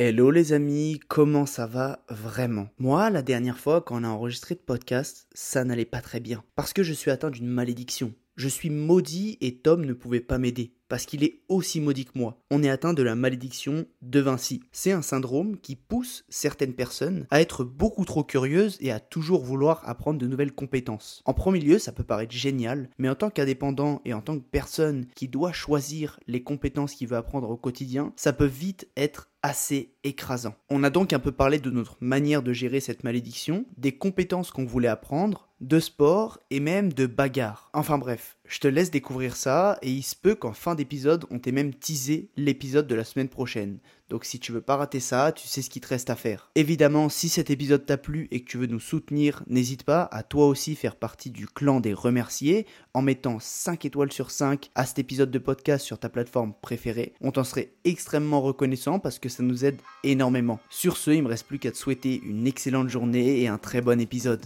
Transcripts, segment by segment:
Hello les amis, comment ça va vraiment? Moi, la dernière fois, quand on a enregistré de podcast, ça n'allait pas très bien. Parce que je suis atteint d'une malédiction. Je suis maudit et Tom ne pouvait pas m'aider parce qu'il est aussi maudit que moi. On est atteint de la malédiction de Vinci. C'est un syndrome qui pousse certaines personnes à être beaucoup trop curieuses et à toujours vouloir apprendre de nouvelles compétences. En premier lieu, ça peut paraître génial, mais en tant qu'indépendant et en tant que personne qui doit choisir les compétences qu'il veut apprendre au quotidien, ça peut vite être assez écrasant. On a donc un peu parlé de notre manière de gérer cette malédiction, des compétences qu'on voulait apprendre, de sport et même de bagarre. Enfin bref, je te laisse découvrir ça et il se peut qu'en fin d'épisode, on t'ait même teasé l'épisode de la semaine prochaine. Donc si tu veux pas rater ça, tu sais ce qu'il te reste à faire. Évidemment, si cet épisode t'a plu et que tu veux nous soutenir, n'hésite pas à toi aussi faire partie du clan des remerciés en mettant 5 étoiles sur 5 à cet épisode de podcast sur ta plateforme préférée. On t'en serait extrêmement reconnaissant parce que ça nous aide énormément. Sur ce, il me reste plus qu'à te souhaiter une excellente journée et un très bon épisode.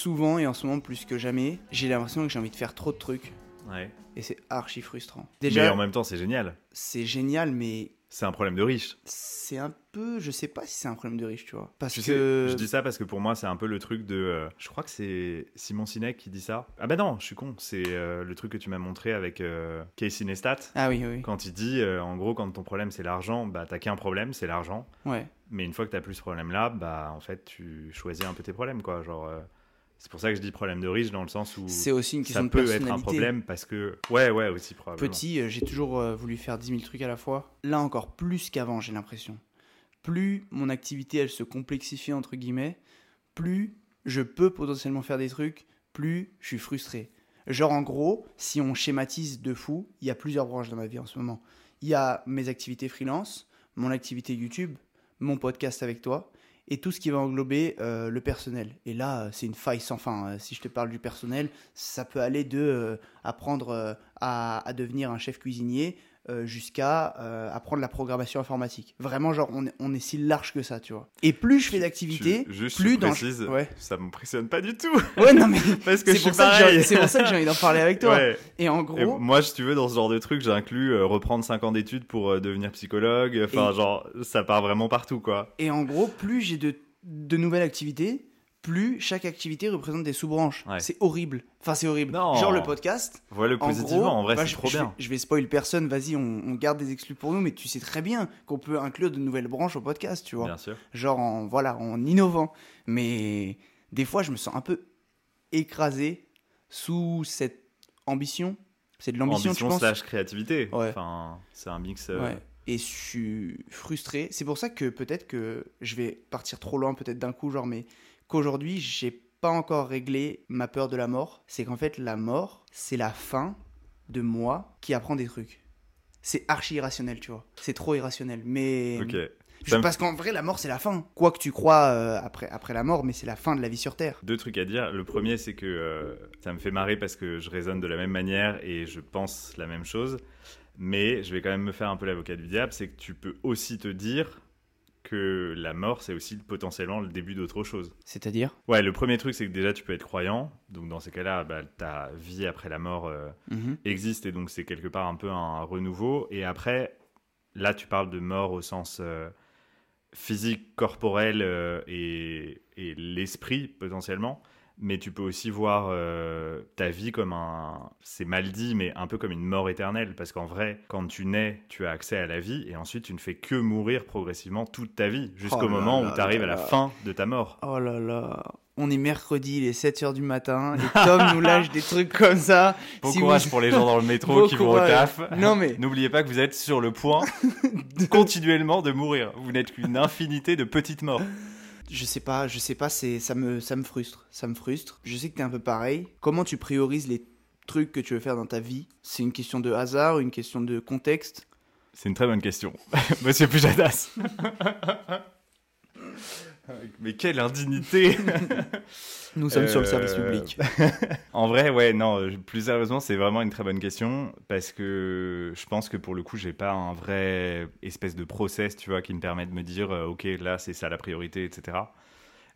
Souvent et en ce moment plus que jamais, j'ai l'impression que j'ai envie de faire trop de trucs. Ouais. Et c'est archi frustrant. mais en même temps, c'est génial. C'est génial, mais. C'est un problème de riche. C'est un peu. Je sais pas si c'est un problème de riche, tu vois. Parce je que. je dis ça parce que pour moi, c'est un peu le truc de. Euh, je crois que c'est Simon Sinek qui dit ça. Ah bah non, je suis con. C'est euh, le truc que tu m'as montré avec euh, Casey Neistat. Ah oui, oui. Quand il dit, en gros, quand ton problème c'est l'argent, bah t'as qu'un problème, c'est l'argent. Ouais. Mais une fois que t'as plus ce problème-là, bah en fait, tu choisis un peu tes problèmes, quoi. Genre. C'est pour ça que je dis problème de riche dans le sens où c'est aussi une question ça peut être un problème parce que ouais ouais aussi probablement. Petit, euh, j'ai toujours euh, voulu faire 10 000 trucs à la fois. Là encore plus qu'avant, j'ai l'impression. Plus mon activité elle se complexifie entre guillemets, plus je peux potentiellement faire des trucs, plus je suis frustré. Genre en gros, si on schématise de fou, il y a plusieurs branches dans ma vie en ce moment. Il y a mes activités freelance, mon activité YouTube, mon podcast avec toi, et tout ce qui va englober euh, le personnel. Et là, c'est une faille sans fin. Euh, si je te parle du personnel, ça peut aller de euh, apprendre à, devenir un chef cuisinier euh, jusqu'à euh, apprendre la programmation informatique. Vraiment, genre, on est, on est si large que ça, tu vois. Et plus je fais d'activités, plus dans. Précise, ouais. Ça m'impressionne pas du tout. Ouais, non, mais. Parce que c'est pour, ça que j'ai envie d'en parler avec toi. Et en gros. moi, si tu veux, dans ce genre de truc, j'inclus euh, reprendre 5 ans d'études pour devenir psychologue. Enfin, genre, ça part vraiment partout, quoi. Et en gros, plus j'ai de, de nouvelles activités, plus chaque activité représente des sous-branches. C'est horrible. Enfin, c'est horrible. Genre le podcast. Voilà le positivement, en, vrai, bah, c'est trop bien. je vais spoil personne, vas-y, on, garde des exclus pour nous, mais tu sais très bien qu'on peut inclure de nouvelles branches au podcast, tu vois. Bien sûr. Genre en, voilà, en innovant. Mais des fois, je me sens un peu écrasé sous cette ambition. C'est de l'ambition, tu penses slash créativité. Enfin, c'est un mix. Euh, et je suis frustré. C'est pour ça que peut-être que je vais partir trop loin, peut-être d'un coup, genre, mais qu'aujourd'hui, j'ai pas encore réglé ma peur de la mort. C'est qu'en fait, la mort, c'est la fin de moi qui apprend des trucs. C'est archi irrationnel, tu vois. C'est trop irrationnel. Mais. Ok. Parce qu'en vrai, la mort, c'est la fin. Quoi que tu crois euh, après, après la mort, mais c'est la fin de la vie sur Terre. Deux trucs à dire. Le premier, c'est que euh, ça me fait marrer parce que je raisonne de la même manière et je pense la même chose. Mais je vais quand même me faire un peu l'avocat du diable. C'est que tu peux aussi te dire que la mort, c'est aussi potentiellement le début d'autre chose. C'est-à-dire? Ouais, le premier truc, c'est que déjà, tu peux être croyant. Donc, dans ces cas-là, bah, ta vie après la mort euh, mhm. existe. Et donc, c'est quelque part un peu un renouveau. Et après, là, tu parles de mort au sens euh, physique, corporel euh, et, et l'esprit, potentiellement mais tu peux aussi voir euh, ta vie comme un, c'est mal dit, mais un peu comme une mort éternelle, parce qu'en vrai, quand tu nais, tu as accès à la vie, et ensuite tu ne fais que mourir progressivement toute ta vie, jusqu'au oh moment où tu arrives à la fin de ta mort. Oh là là on est mercredi, il est 7h du matin, et Tom nous lâche des trucs comme ça. Bon courage pour les gens dans le métro qui vont au taf. Non mais... N'oubliez pas que vous êtes sur le point continuellement de mourir. Vous n'êtes qu'une infinité de petites morts je sais pas, je sais pas, c'est ça me ça me frustre, ça me frustre. Je sais que tu es un peu pareil. Comment tu priorises les trucs que tu veux faire dans ta vie? C'est une question de hasard, une question de contexte? C'est une très bonne question, Monsieur Pujadas. Mais quelle indignité Nous sommes sur le service euh, public. en vrai, ouais, non, plus sérieusement, c'est vraiment une très bonne question parce que je pense que pour le coup, j'ai pas un vrai espèce de process, tu vois, qui me permet de me dire, euh, ok, là, c'est ça la priorité, etc.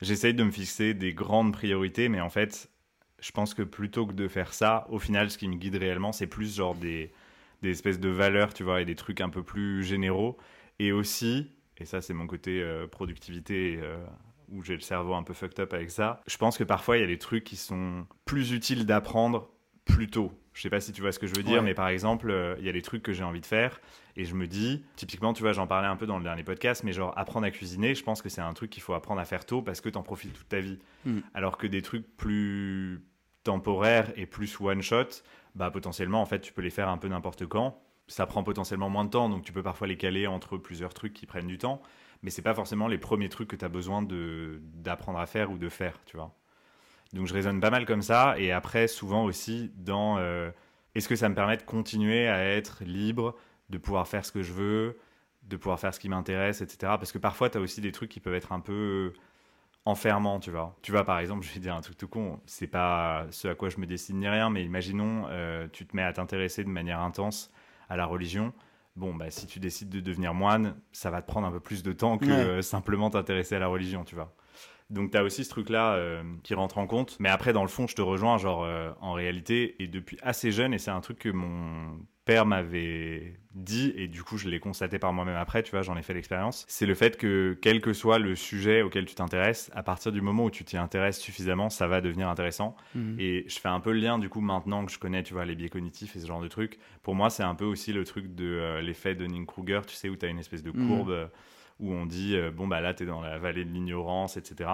J'essaye de me fixer des grandes priorités, mais en fait, je pense que plutôt que de faire ça, au final, ce qui me guide réellement, c'est plus genre des, des espèces de valeurs, tu vois, et des trucs un peu plus généraux. Et aussi, et ça, c'est mon côté euh, productivité. Euh, où j'ai le cerveau un peu fucked up avec ça. Je pense que parfois il y a des trucs qui sont plus utiles d'apprendre plus tôt. Je sais pas si tu vois ce que je veux dire, mais par exemple, euh, il y a des trucs que j'ai envie de faire et je me dis, typiquement, tu vois, j'en parlais un peu dans le dernier podcast, mais genre apprendre à cuisiner, je pense que c'est un truc qu'il faut apprendre à faire tôt parce que tu en profites toute ta vie. Hmm. Alors que des trucs plus temporaires et plus one shot, bah potentiellement en fait tu peux les faire un peu n'importe quand. Ça prend potentiellement moins de temps, donc tu peux parfois les caler entre plusieurs trucs qui prennent du temps, mais c'est pas forcément les premiers trucs que tu as besoin d'apprendre à faire ou de faire, tu vois. Donc je raisonne pas mal comme ça. Et après, souvent aussi, dans euh, est-ce que ça me permet de continuer à être libre, de pouvoir faire ce que je veux, de pouvoir faire ce qui m'intéresse, etc. Parce que parfois, tu as aussi des trucs qui peuvent être un peu enfermants, tu vois. Tu vois, par exemple, je vais dire un truc tout con, c'est pas ce à quoi je me destine ni rien, mais imaginons, euh, tu te mets à t'intéresser de manière intense à la religion. Bon, bah, si tu décides de devenir moine, ça va te prendre un peu plus de temps que simplement t'intéresser à la religion, tu vois. Donc tu as aussi ce truc-là euh, qui rentre en compte. Mais après, dans le fond, je te rejoins, genre, euh, en réalité, et depuis assez jeune, et c'est un truc que mon père m'avait dit, et du coup, je l'ai constaté par moi-même après, tu vois, j'en ai fait l'expérience, c'est le fait que, quel que soit le sujet auquel tu t'intéresses, à partir du moment où tu t'y intéresses suffisamment, ça va devenir intéressant. Mhm. Et je fais un peu le lien, du coup, maintenant que je connais, tu vois, les biais cognitifs et ce genre de trucs, pour moi, c'est un peu aussi le truc de euh, l'effet de Ning-Kruger, tu sais, où tu as une espèce de mhm. courbe où on dit euh, bon bah là tu es dans la vallée de l'ignorance etc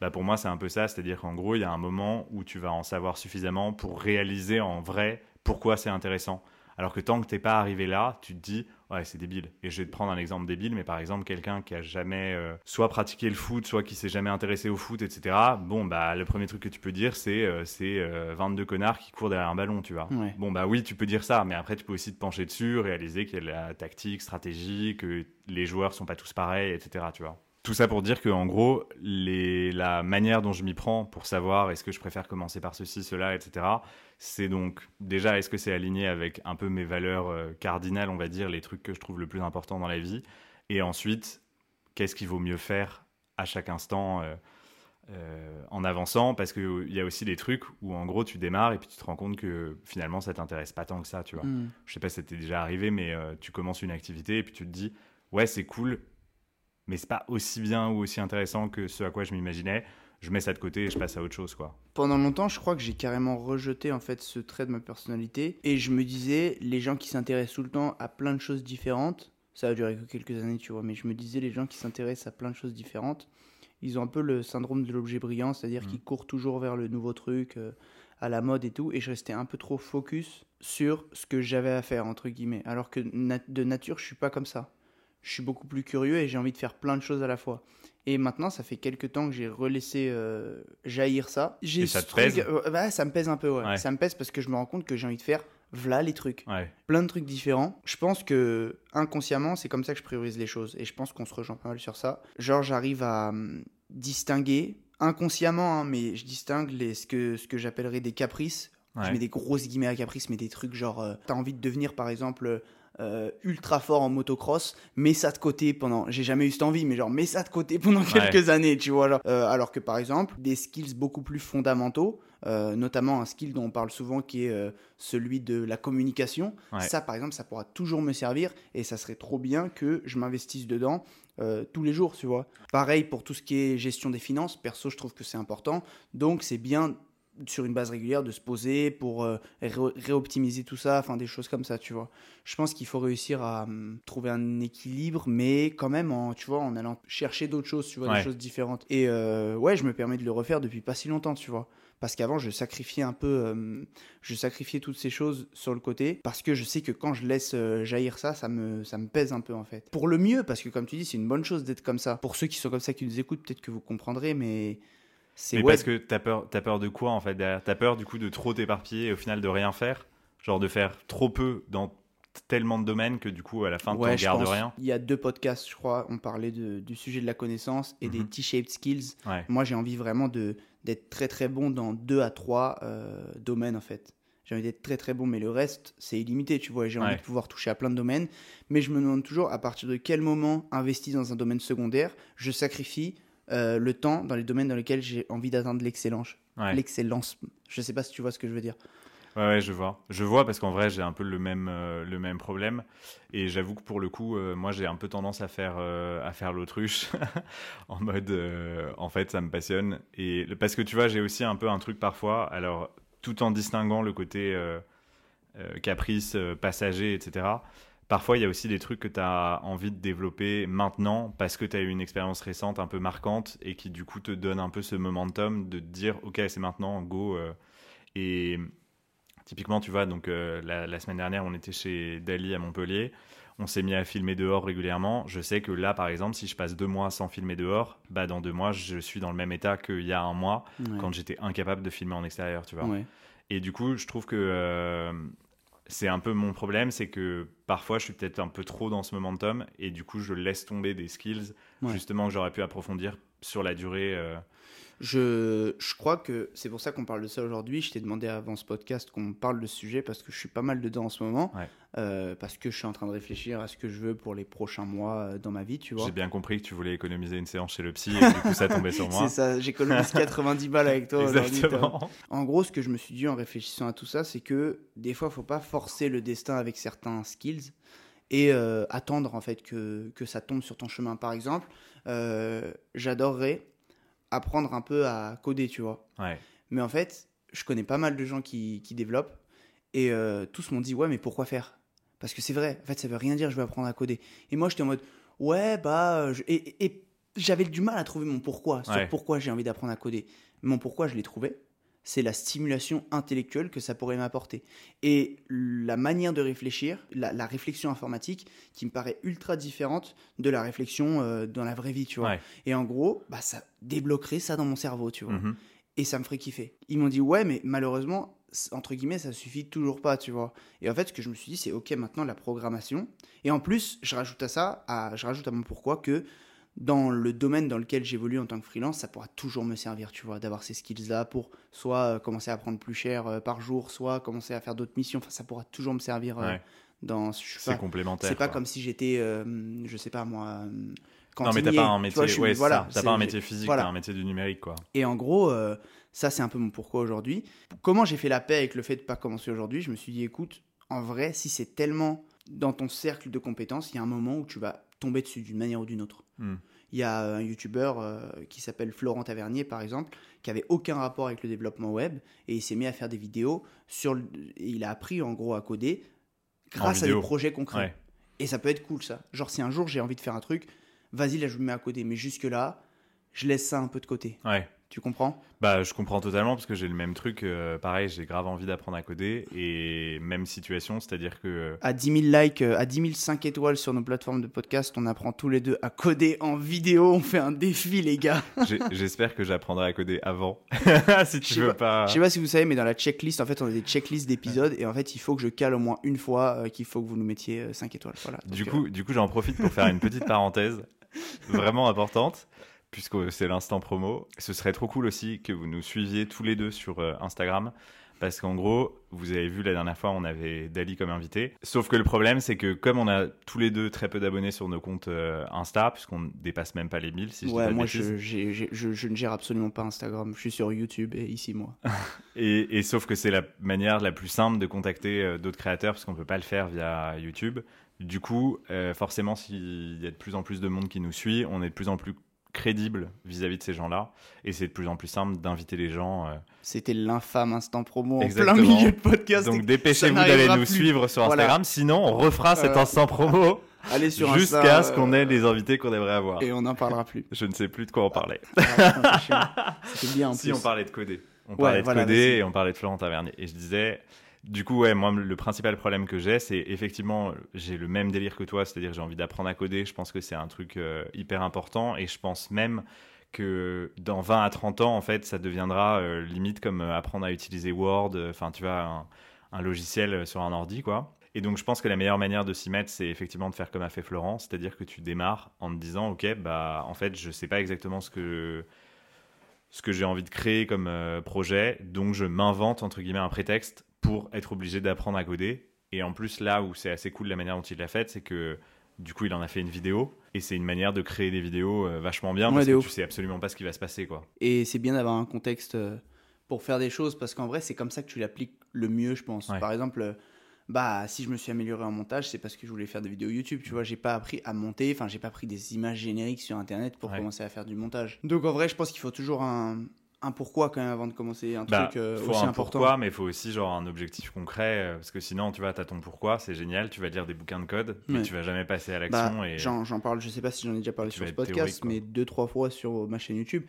bah pour moi c'est un peu ça. C'est à dire qu'en gros il y a un moment où tu vas en savoir suffisamment pour réaliser en vrai pourquoi c'est intéressant alors que tant que t'es pas arrivé là, tu te dis ouais c'est débile. Et je vais te prendre un exemple débile, mais par exemple quelqu'un qui a jamais euh, soit pratiqué le foot, soit qui s'est jamais intéressé au foot, etc. Bon bah le premier truc que tu peux dire c'est euh, c'est 22 euh, connards qui courent derrière un ballon, tu vois. Bon bah oui tu peux dire ça, mais après tu peux aussi te pencher dessus, réaliser qu'il y a la tactique, stratégie, que les joueurs sont pas tous pareils, etc. Tu vois. Tout ça pour dire que en gros, les, la manière dont je m'y prends pour savoir est-ce que je préfère commencer par ceci, cela, etc., c'est donc déjà est-ce que c'est aligné avec un peu mes valeurs euh, cardinales, on va dire, les trucs que je trouve le plus important dans la vie, et ensuite, qu'est-ce qu'il vaut mieux faire à chaque instant euh, euh, en avançant, parce qu'il y a aussi des trucs où en gros tu démarres et puis tu te rends compte que finalement ça t'intéresse pas tant que ça, tu vois. Mm. Je sais pas si c'était déjà arrivé, mais tu commences une activité et puis tu te dis, ouais c'est cool, mais c'est pas aussi bien ou aussi intéressant que ce à quoi je m'imaginais. Je mets ça de côté et je passe à autre chose, quoi. Pendant longtemps, je crois que j'ai carrément rejeté en fait ce trait de ma personnalité et je me disais, les gens qui s'intéressent tout le temps à plein de choses différentes, ça a duré que quelques années, tu vois, mais je me disais, les gens qui s'intéressent à plein de choses différentes, ils ont un peu le syndrome de l'objet brillant, c'est-à-dire mmh. qu'ils courent toujours vers le nouveau truc, euh, à la mode et tout, et je restais un peu trop focus sur ce que j'avais à faire, entre guillemets, alors que de nature, je suis pas comme ça je suis beaucoup plus curieux et j'ai envie de faire plein de choses à la fois. Et maintenant, ça fait quelques temps que j'ai relaissé euh, jaillir ça. Et ça te pèse? Euh, Ça me pèse un peu, ouais. Ça me pèse parce que je me rends compte que j'ai envie de faire voilà les trucs. Plein de trucs différents. Je pense que inconsciemment, c'est comme ça que je priorise les choses. Et je pense qu'on se rejoint pas mal sur ça. Genre, j'arrive à hum, distinguer, inconsciemment, hein, mais je distingue les, ce que, ce que j'appellerais des caprices. Je mets des grosses guillemets à caprices, mais des trucs genre, euh, t'as envie de devenir par exemple euh, ultra fort en motocross, mets ça de côté pendant. J'ai jamais eu cette envie, mais genre, mets ça de côté pendant quelques années, tu vois. Euh, alors que par exemple, des skills beaucoup plus fondamentaux, euh, notamment un skill dont on parle souvent qui est celui de la communication, ça par exemple, ça pourra toujours me servir et ça serait trop bien que je m'investisse dedans. tous les jours, tu vois. Pareil pour tout ce qui est gestion des finances. Perso, je trouve que c'est important. Donc, c'est bien sur une base régulière de se poser pour euh, réoptimiser tout ça, enfin des choses comme ça, tu vois. Je pense qu'il faut réussir à hum, trouver un équilibre, mais quand même en, tu vois, en allant chercher d'autres choses, tu vois, des choses différentes. Et euh, ouais, je me permets de le refaire depuis pas si longtemps, tu vois. Parce qu'avant, je sacrifiais un peu, hum, je sacrifiais toutes ces choses sur le côté, parce que je sais que quand je laisse euh, jaillir ça, ça me, ça me pèse un peu en fait. Pour le mieux, parce que comme tu dis, c'est une bonne chose d'être comme ça. Pour ceux qui sont comme ça, qui nous écoutent, peut-être que vous comprendrez, mais mais parce que t'as peur, as peur de quoi en fait T'as peur du coup de trop t'éparpiller et au final de rien faire? Genre de faire trop peu dans tellement de domaines que du coup à la fin tu ne gardes rien? Il y a deux podcasts, je crois, on parlait du sujet de la connaissance et des mhm. T-shaped skills. Moi j'ai envie vraiment d'être très très bon dans deux à trois euh, domaines en fait. J'ai envie d'être très très bon, mais le reste, c'est illimité, tu vois. J'ai envie de pouvoir toucher à plein de domaines. Mais je me demande toujours à partir de quel moment, investi dans un domaine secondaire, je sacrifie euh, le temps dans les domaines dans lesquels j'ai envie d'atteindre l'excellence. l'excellence. Je sais pas si tu vois ce que je veux dire. Ouais, ouais, je vois. Je vois parce qu'en vrai, j'ai un peu le même, euh, le même problème. Et j'avoue que pour le coup, euh, moi, j'ai un peu tendance à faire, à faire l'autruche. en mode, en fait, ça me passionne. Et parce que tu vois, j'ai aussi un peu un truc parfois. Alors, tout en distinguant le côté caprice, passager, etc. Parfois, il y a aussi des trucs que tu as envie de développer maintenant parce que tu as eu une expérience récente un peu marquante et qui, du coup, te donne un peu ce momentum de te dire, OK, c'est maintenant, go. et Typiquement, tu vois, donc euh, la, semaine dernière, on était chez Dali à Montpellier. On s'est mis à filmer dehors régulièrement. Je sais que là, par exemple, si je passe deux mois sans filmer dehors, bah dans deux mois, je suis dans le même état qu'il y a un mois quand j'étais incapable de filmer en extérieur, tu vois. Et du coup, je trouve que euh, c'est un peu mon problème, c'est que parfois, je suis peut-être un peu trop dans ce momentum et du coup, je laisse tomber des skills justement que j'aurais pu approfondir sur la durée. Euh, je, je crois que c'est pour ça qu'on parle de ça aujourd'hui. Je t'ai demandé avant ce podcast qu'on parle de ce sujet parce que je suis pas mal dedans en ce moment. Euh, parce que je suis en train de réfléchir à ce que je veux pour les prochains mois euh, dans ma vie, tu vois. J'ai bien compris que tu voulais économiser une séance chez le psy et du coup ça tombait sur moi. c'est ça, j'économise 90 balles avec toi Exactement. En gros, ce que je me suis dit en réfléchissant à tout ça, c'est que des fois, il faut pas forcer le destin avec certains skills et euh, attendre en fait que, que ça tombe sur ton chemin. Par exemple, j'adorerais apprendre un peu à coder, tu vois. Mais en fait, je connais pas mal de gens qui, qui développent et euh, tous m'ont dit ouais, mais pourquoi faire? Parce que c'est vrai, en fait, ça veut rien dire je vais apprendre à coder. Et moi, j'étais en mode ouais, bah. Et, j'avais du mal à trouver mon pourquoi, sur pourquoi j'ai envie d'apprendre à coder. Mon pourquoi, je l'ai trouvé c'est la stimulation intellectuelle que ça pourrait m'apporter. Et la manière de réfléchir, la, réflexion informatique, qui me paraît ultra différente de la réflexion euh, dans la vraie vie, tu vois. Et en gros, bah, ça débloquerait ça dans mon cerveau, tu vois. Mm-hmm. Et ça me ferait kiffer. Ils m'ont dit, ouais, mais malheureusement, entre guillemets, ça suffit toujours pas, tu vois. Et en fait, ce que je me suis dit, c'est, ok, maintenant la programmation. Et en plus, je rajoute à ça, à, je rajoute à mon pourquoi que dans le domaine dans lequel j'évolue en tant que freelance, ça pourra toujours me servir, tu vois, d'avoir ces skills-là pour soit euh, commencer à prendre plus cher euh, par jour, soit commencer à faire d'autres missions. Enfin, ça pourra toujours me servir euh, dans. C'est complémentaire. C'est pas comme si j'étais, je sais pas moi. non, mais t'as pas un métier, voilà, pas un métier physique, t'as un métier du numérique, quoi. Et en gros, ça, c'est un peu mon pourquoi aujourd'hui. Comment j'ai fait la paix avec le fait de pas commencer aujourd'hui? Je me suis dit, écoute, en vrai, si c'est tellement dans ton cercle de compétences, il y a un moment où tu vas tomber dessus d'une manière ou d'une autre. Hmm. Il y a un youtubeur euh, qui s'appelle Florent Tavernier, par exemple, qui avait aucun rapport avec le développement web et il s'est mis à faire des vidéos sur. il a appris en gros à coder grâce à des projets concrets. Et ça peut être cool ça. Genre si un jour j'ai envie de faire un truc, vas-y là je me mets à coder. Mais jusque là, je laisse ça un peu de côté. Ouais. Tu comprends? Bah, je comprends totalement parce que j'ai le même truc. Euh, pareil, j'ai grave envie d'apprendre à coder et même situation, c'est-à-dire que. Euh, à 10 000 likes, euh, à 10 000 5 étoiles sur nos plateformes de podcast, on apprend tous les deux à coder en vidéo. On fait un défi, les gars. J'espère que j'apprendrai à coder avant. si tu veux pas. Je sais pas si vous savez, mais dans la checklist, en fait, on a des checklists d'épisodes et en fait, il faut que je cale au moins une fois qu'il faut que vous nous mettiez 5 étoiles. Voilà. du coup, du coup, j'en profite pour faire une petite parenthèse vraiment importante puisque c'est l'instant promo. Ce serait trop cool aussi que vous nous suiviez tous les deux sur euh, Instagram. Parce qu'en gros, vous avez vu la dernière fois, on avait Dali comme invité. Sauf que le problème, c'est que comme on a tous les deux très peu d'abonnés sur nos comptes euh, Insta, puisqu'on dépasse même pas les 1000, si je ouais, moi, je, je, ne gère absolument pas Instagram. Je suis sur YouTube et ici, moi. et, sauf que c'est la manière la plus simple de contacter euh, d'autres créateurs, parce qu'on peut pas le faire via YouTube. Du coup, forcément, s'il y a de plus en plus de monde qui nous suit, on est de plus en plus crédible vis-à-vis de ces gens-là. Et c'est de plus en plus simple d'inviter les gens. Euh, C'était l'infâme instant promo en plein milieu de podcast. Donc dépêchez-vous d'aller nous suivre sur Instagram. Sinon, on refera cet instant promo. Allez sur Jusqu'à ce qu'on ait les invités qu'on aimerait avoir. Et on n'en parlera plus. Je ne sais plus de quoi on parlait. C'était bien en Si on parlait de coder. On parlait de coder et on parlait de Florent Tavernier. Et je disais, du coup, ouais, moi, le principal problème que j'ai, c'est effectivement, j'ai le même délire que toi, c'est-à-dire j'ai envie d'apprendre à coder. Je pense que c'est un truc euh, hyper important et je pense même que dans 20 à 30 ans, en fait, ça deviendra euh, limite comme euh, apprendre à utiliser Word, enfin, tu vois, un, logiciel sur un ordi, quoi. Et donc, je pense que la meilleure manière de s'y mettre, c'est effectivement de faire comme a fait Florent, c'est-à-dire que tu démarres en te disant, OK, bah, en fait, je sais pas exactement ce que ce que j'ai envie de créer comme projet, donc je m'invente entre guillemets un prétexte pour être obligé d'apprendre à coder. Et en plus, là où c'est assez cool la manière dont il l'a fait, c'est que du coup, il en a fait une vidéo. Et c'est une manière de créer des vidéos euh, vachement bien parce que tu sais absolument pas ce qui va se passer. quoi. Et c'est bien d'avoir un contexte euh, pour faire des choses parce qu'en vrai, c'est comme ça que tu l'appliques le mieux, je pense. Par exemple, euh, bah si je me suis amélioré en montage, c'est parce que je voulais faire des vidéos YouTube, tu vois, j'ai pas appris à monter, enfin j'ai pas pris des images génériques sur internet pour commencer à faire du montage. Donc en vrai, je pense qu'il faut toujours un, un pourquoi quand même avant de commencer un bah, truc euh, faut aussi un important. Pourquoi, mais il faut aussi genre un objectif concret euh, parce que sinon tu vois, tu as ton pourquoi, c'est génial, tu vas lire des bouquins de code, mais tu vas jamais passer à l'action. Bah, et... J'en parle, je sais pas si j'en ai déjà parlé sur ce podcast, mais deux trois fois sur ma chaîne YouTube.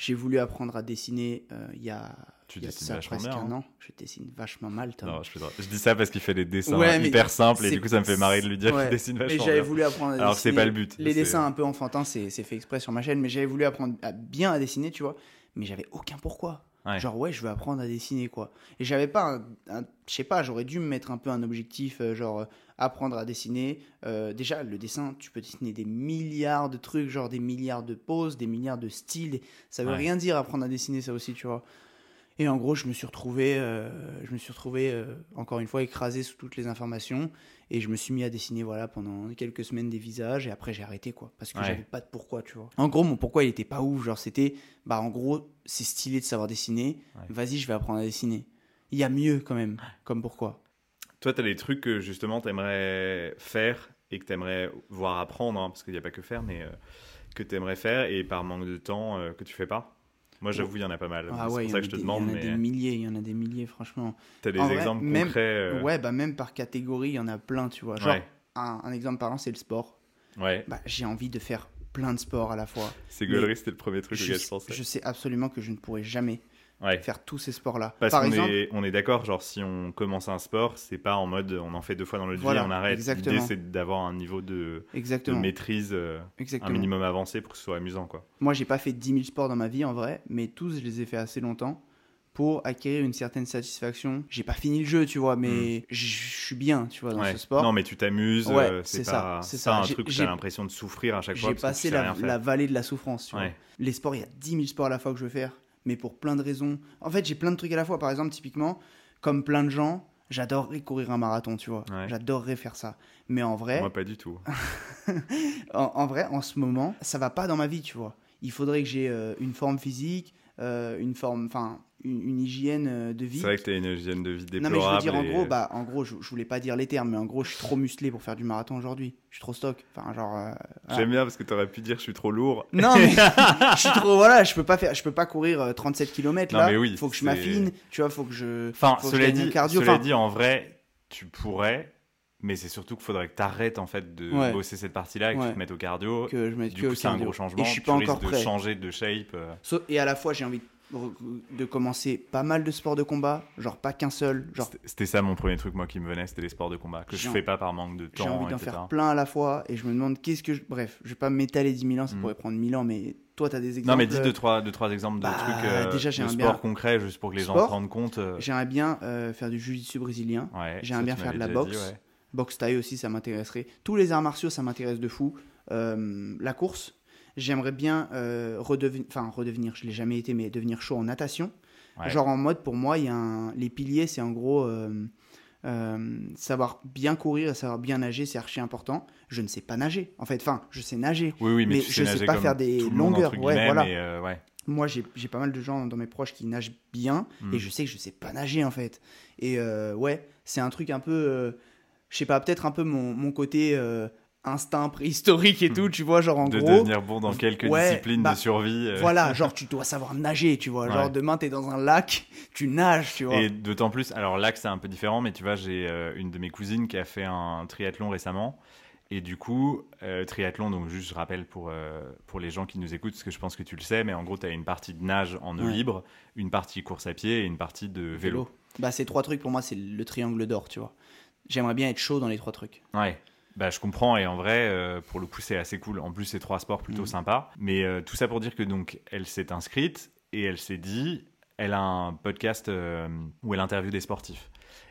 J'ai voulu apprendre à dessiner euh, il y a tu il y a dessines ça vachement presque bien, un hein. an. Je dessine vachement mal, Tom. Non, je, je, dis ça parce qu'il fait des dessins Ouais, mais hyper simples et du coup ça me fait marrer de lui dire Ouais. qu'il dessine Mais vachement j'avais bien. voulu apprendre à Alors c'est pas le but. Les dessins un peu enfantins, c'est c'est fait exprès sur ma chaîne, mais j'avais voulu apprendre à bien à dessiner, tu vois. Mais j'avais aucun pourquoi. Ouais. Genre, ouais, je veux apprendre à dessiner, quoi. Et j'avais pas, un, je sais pas, j'aurais dû me mettre un peu un objectif, euh, genre, euh, apprendre à dessiner. Euh, déjà, le dessin, tu peux dessiner des milliards de trucs, genre des milliards de poses, des milliards de styles. Ça veut Ouais. rien dire apprendre à dessiner, ça aussi, tu vois. Et en gros, je me suis retrouvé, euh, je me suis retrouvé euh, encore une fois écrasé sous toutes les informations et je me suis mis à dessiner voilà pendant quelques semaines des visages et après j'ai arrêté quoi parce que Ouais. j'avais pas de pourquoi, tu vois. En gros, mon pourquoi il était pas ouf, genre c'était bah en gros, c'est stylé de savoir dessiner. Ouais. Vas-y, je vais apprendre à dessiner. Il y a mieux quand même comme pourquoi. Toi, tu as des trucs que justement tu aimerais faire et que tu aimerais voir apprendre, hein, parce qu'il n'y a pas que faire, mais euh, que tu aimerais faire et par manque de temps que tu fais pas? Moi, j'avoue, il y en a pas mal. Ah c'est ouais, pour ça que je te des- demande, il y en a des milliers, il y en a des milliers franchement. tu as des En exemples concrets. euh, Ouais, bah même par catégorie, il y en a plein, tu vois. Genre Ouais. un, un exemple par an, c'est le sport. ouais. Bah, j'ai envie de faire plein de sports à la fois. C'est gaulerie, c'était le premier truc je, auquel je pensais. je sais absolument que je ne pourrai jamais Ouais. faire tous ces sports-là. Parce Par qu'on exemple, est, on est d'accord, genre si on commence un sport, c'est pas en mode on en fait deux fois dans Voilà, vie, on arrête. exactement. L'idée c'est d'avoir un niveau de, de maîtrise euh, un minimum avancé pour que ce soit amusant quoi. Moi, j'ai pas fait 10 000 sports dans ma vie en vrai, mais tous, je les ai fait assez longtemps pour acquérir une certaine satisfaction. J'ai pas fini le jeu, tu vois, mais je je suis bien, tu vois, dans Hmm. Ouais. ce sport. Non mais tu t'amuses, Ouais, euh, c'est ça, c'est ça. un truc où j'ai- l'impression de souffrir à chaque fois. J'ai que passé la, la vallée de la souffrance, tu vois. Les sports, il y a 10 000 sports à la fois que je veux faire, mais pour plein de raisons. En fait, j'ai plein de trucs à la fois. Par exemple, typiquement, comme plein de gens, j'adorerais courir un marathon, tu vois. Ouais. J'adorerais faire ça. Mais en vrai, Moi pas du tout. en, en vrai, en ce moment, ça va pas dans ma vie, tu vois. Il faudrait que j'ai euh, une forme physique, euh, une forme, enfin, une, une hygiène euh, de vie. C'est vrai que t'as une hygiène de vie Non mais je veux déplorable. dire en et- gros, bah en gros, je, je voulais pas dire les termes, mais en gros, je suis trop musclé pour faire du marathon aujourd'hui. Je suis trop stock. Enfin genre. euh, voilà. J'aime bien parce que t'aurais pu dire je suis trop lourd. Non mais je suis trop voilà, je peux pas faire, je peux pas courir euh, 37 km Non, là. mais oui, faut que je m'affine, tu vois, faut que je. Enfin, faut que je cela dit, cardio. cela Enfin, dit, en vrai, tu pourrais, mais c'est surtout qu'il faudrait que tu arrêtes en fait de Ouais. bosser cette partie-là et que Ouais. tu te mettes au cardio. que je mette Du que coup, c'est un gros changement. Et je suis tu pas risques encore de prêt. changer de shape. euh. Et à la fois, j'ai envie de, de commencer pas mal de sports de combat, genre pas qu'un seul, genre C'était- ça mon premier truc, moi, qui me venait, c'était les sports de combat, que je J'ai fais pas par manque de j'ai temps, envie d'en etc. faire plein à la fois et je me demande qu'est-ce que je... bref je vais pas m'étaler 10 000 ans ça Mm. pourrait prendre 1000 ans mais toi t'as des exemples Non, mais dis deux, trois, deux, trois exemples de Bah, trucs euh, déjà, j'aimerais sport concret, juste pour que les gens Sport se rendent compte. euh, j'aimerais bien euh, faire du jiu-jitsu brésilien ouais, j'aimerais bien tu faire de la boxe. dit, ouais. boxe taille aussi ça m'intéresserait tous les arts martiaux ça m'intéresse de fou Euh, la course j'aimerais bien euh, redevenir enfin redevenir je l'ai jamais été mais devenir chaud en natation Ouais. genre en mode pour moi il y a un... les piliers c'est en gros euh, euh, savoir bien courir et savoir bien nager c'est archi important je ne sais pas nager en fait enfin je sais nager Oui, oui, mais, mais tu je sais nager pas faire des monde, longueurs, ouais, voilà. ouais. Moi, j'ai pas mal de gens dans mes proches qui nagent bien Mm. et je sais que je sais pas nager en fait. Et ouais, c'est un truc un peu, je sais pas, peut-être un peu mon, mon côté euh, instinct préhistorique et tout, tu vois, genre en de gros. devenir bon dans quelques ouais, disciplines bah, de survie. euh. Voilà, genre tu dois savoir nager, tu vois. Genre Ouais. demain t'es dans un lac, tu nages, tu vois. Et d'autant plus, alors que c'est un peu différent, mais tu vois, j'ai euh, une de mes cousines qui a fait un triathlon récemment. Et du coup, euh, triathlon, donc juste je rappelle pour, pour les gens qui nous écoutent, parce que je pense que tu le sais, mais en gros, tu as une partie de nage en eau Ouais. libre, une partie course à pied et une partie de vélo. Bah ces trois trucs pour moi c'est le triangle d'or, tu vois. J'aimerais bien être chaud dans les trois trucs. Ouais. Bah, je comprends et en vrai, euh, pour le coup, c'est assez cool. En plus, c'est trois sports plutôt Mhm. sympas. Mais euh, tout ça pour dire que donc, elle s'est inscrite et elle s'est dit, elle a un podcast euh, où elle interviewe des sportifs.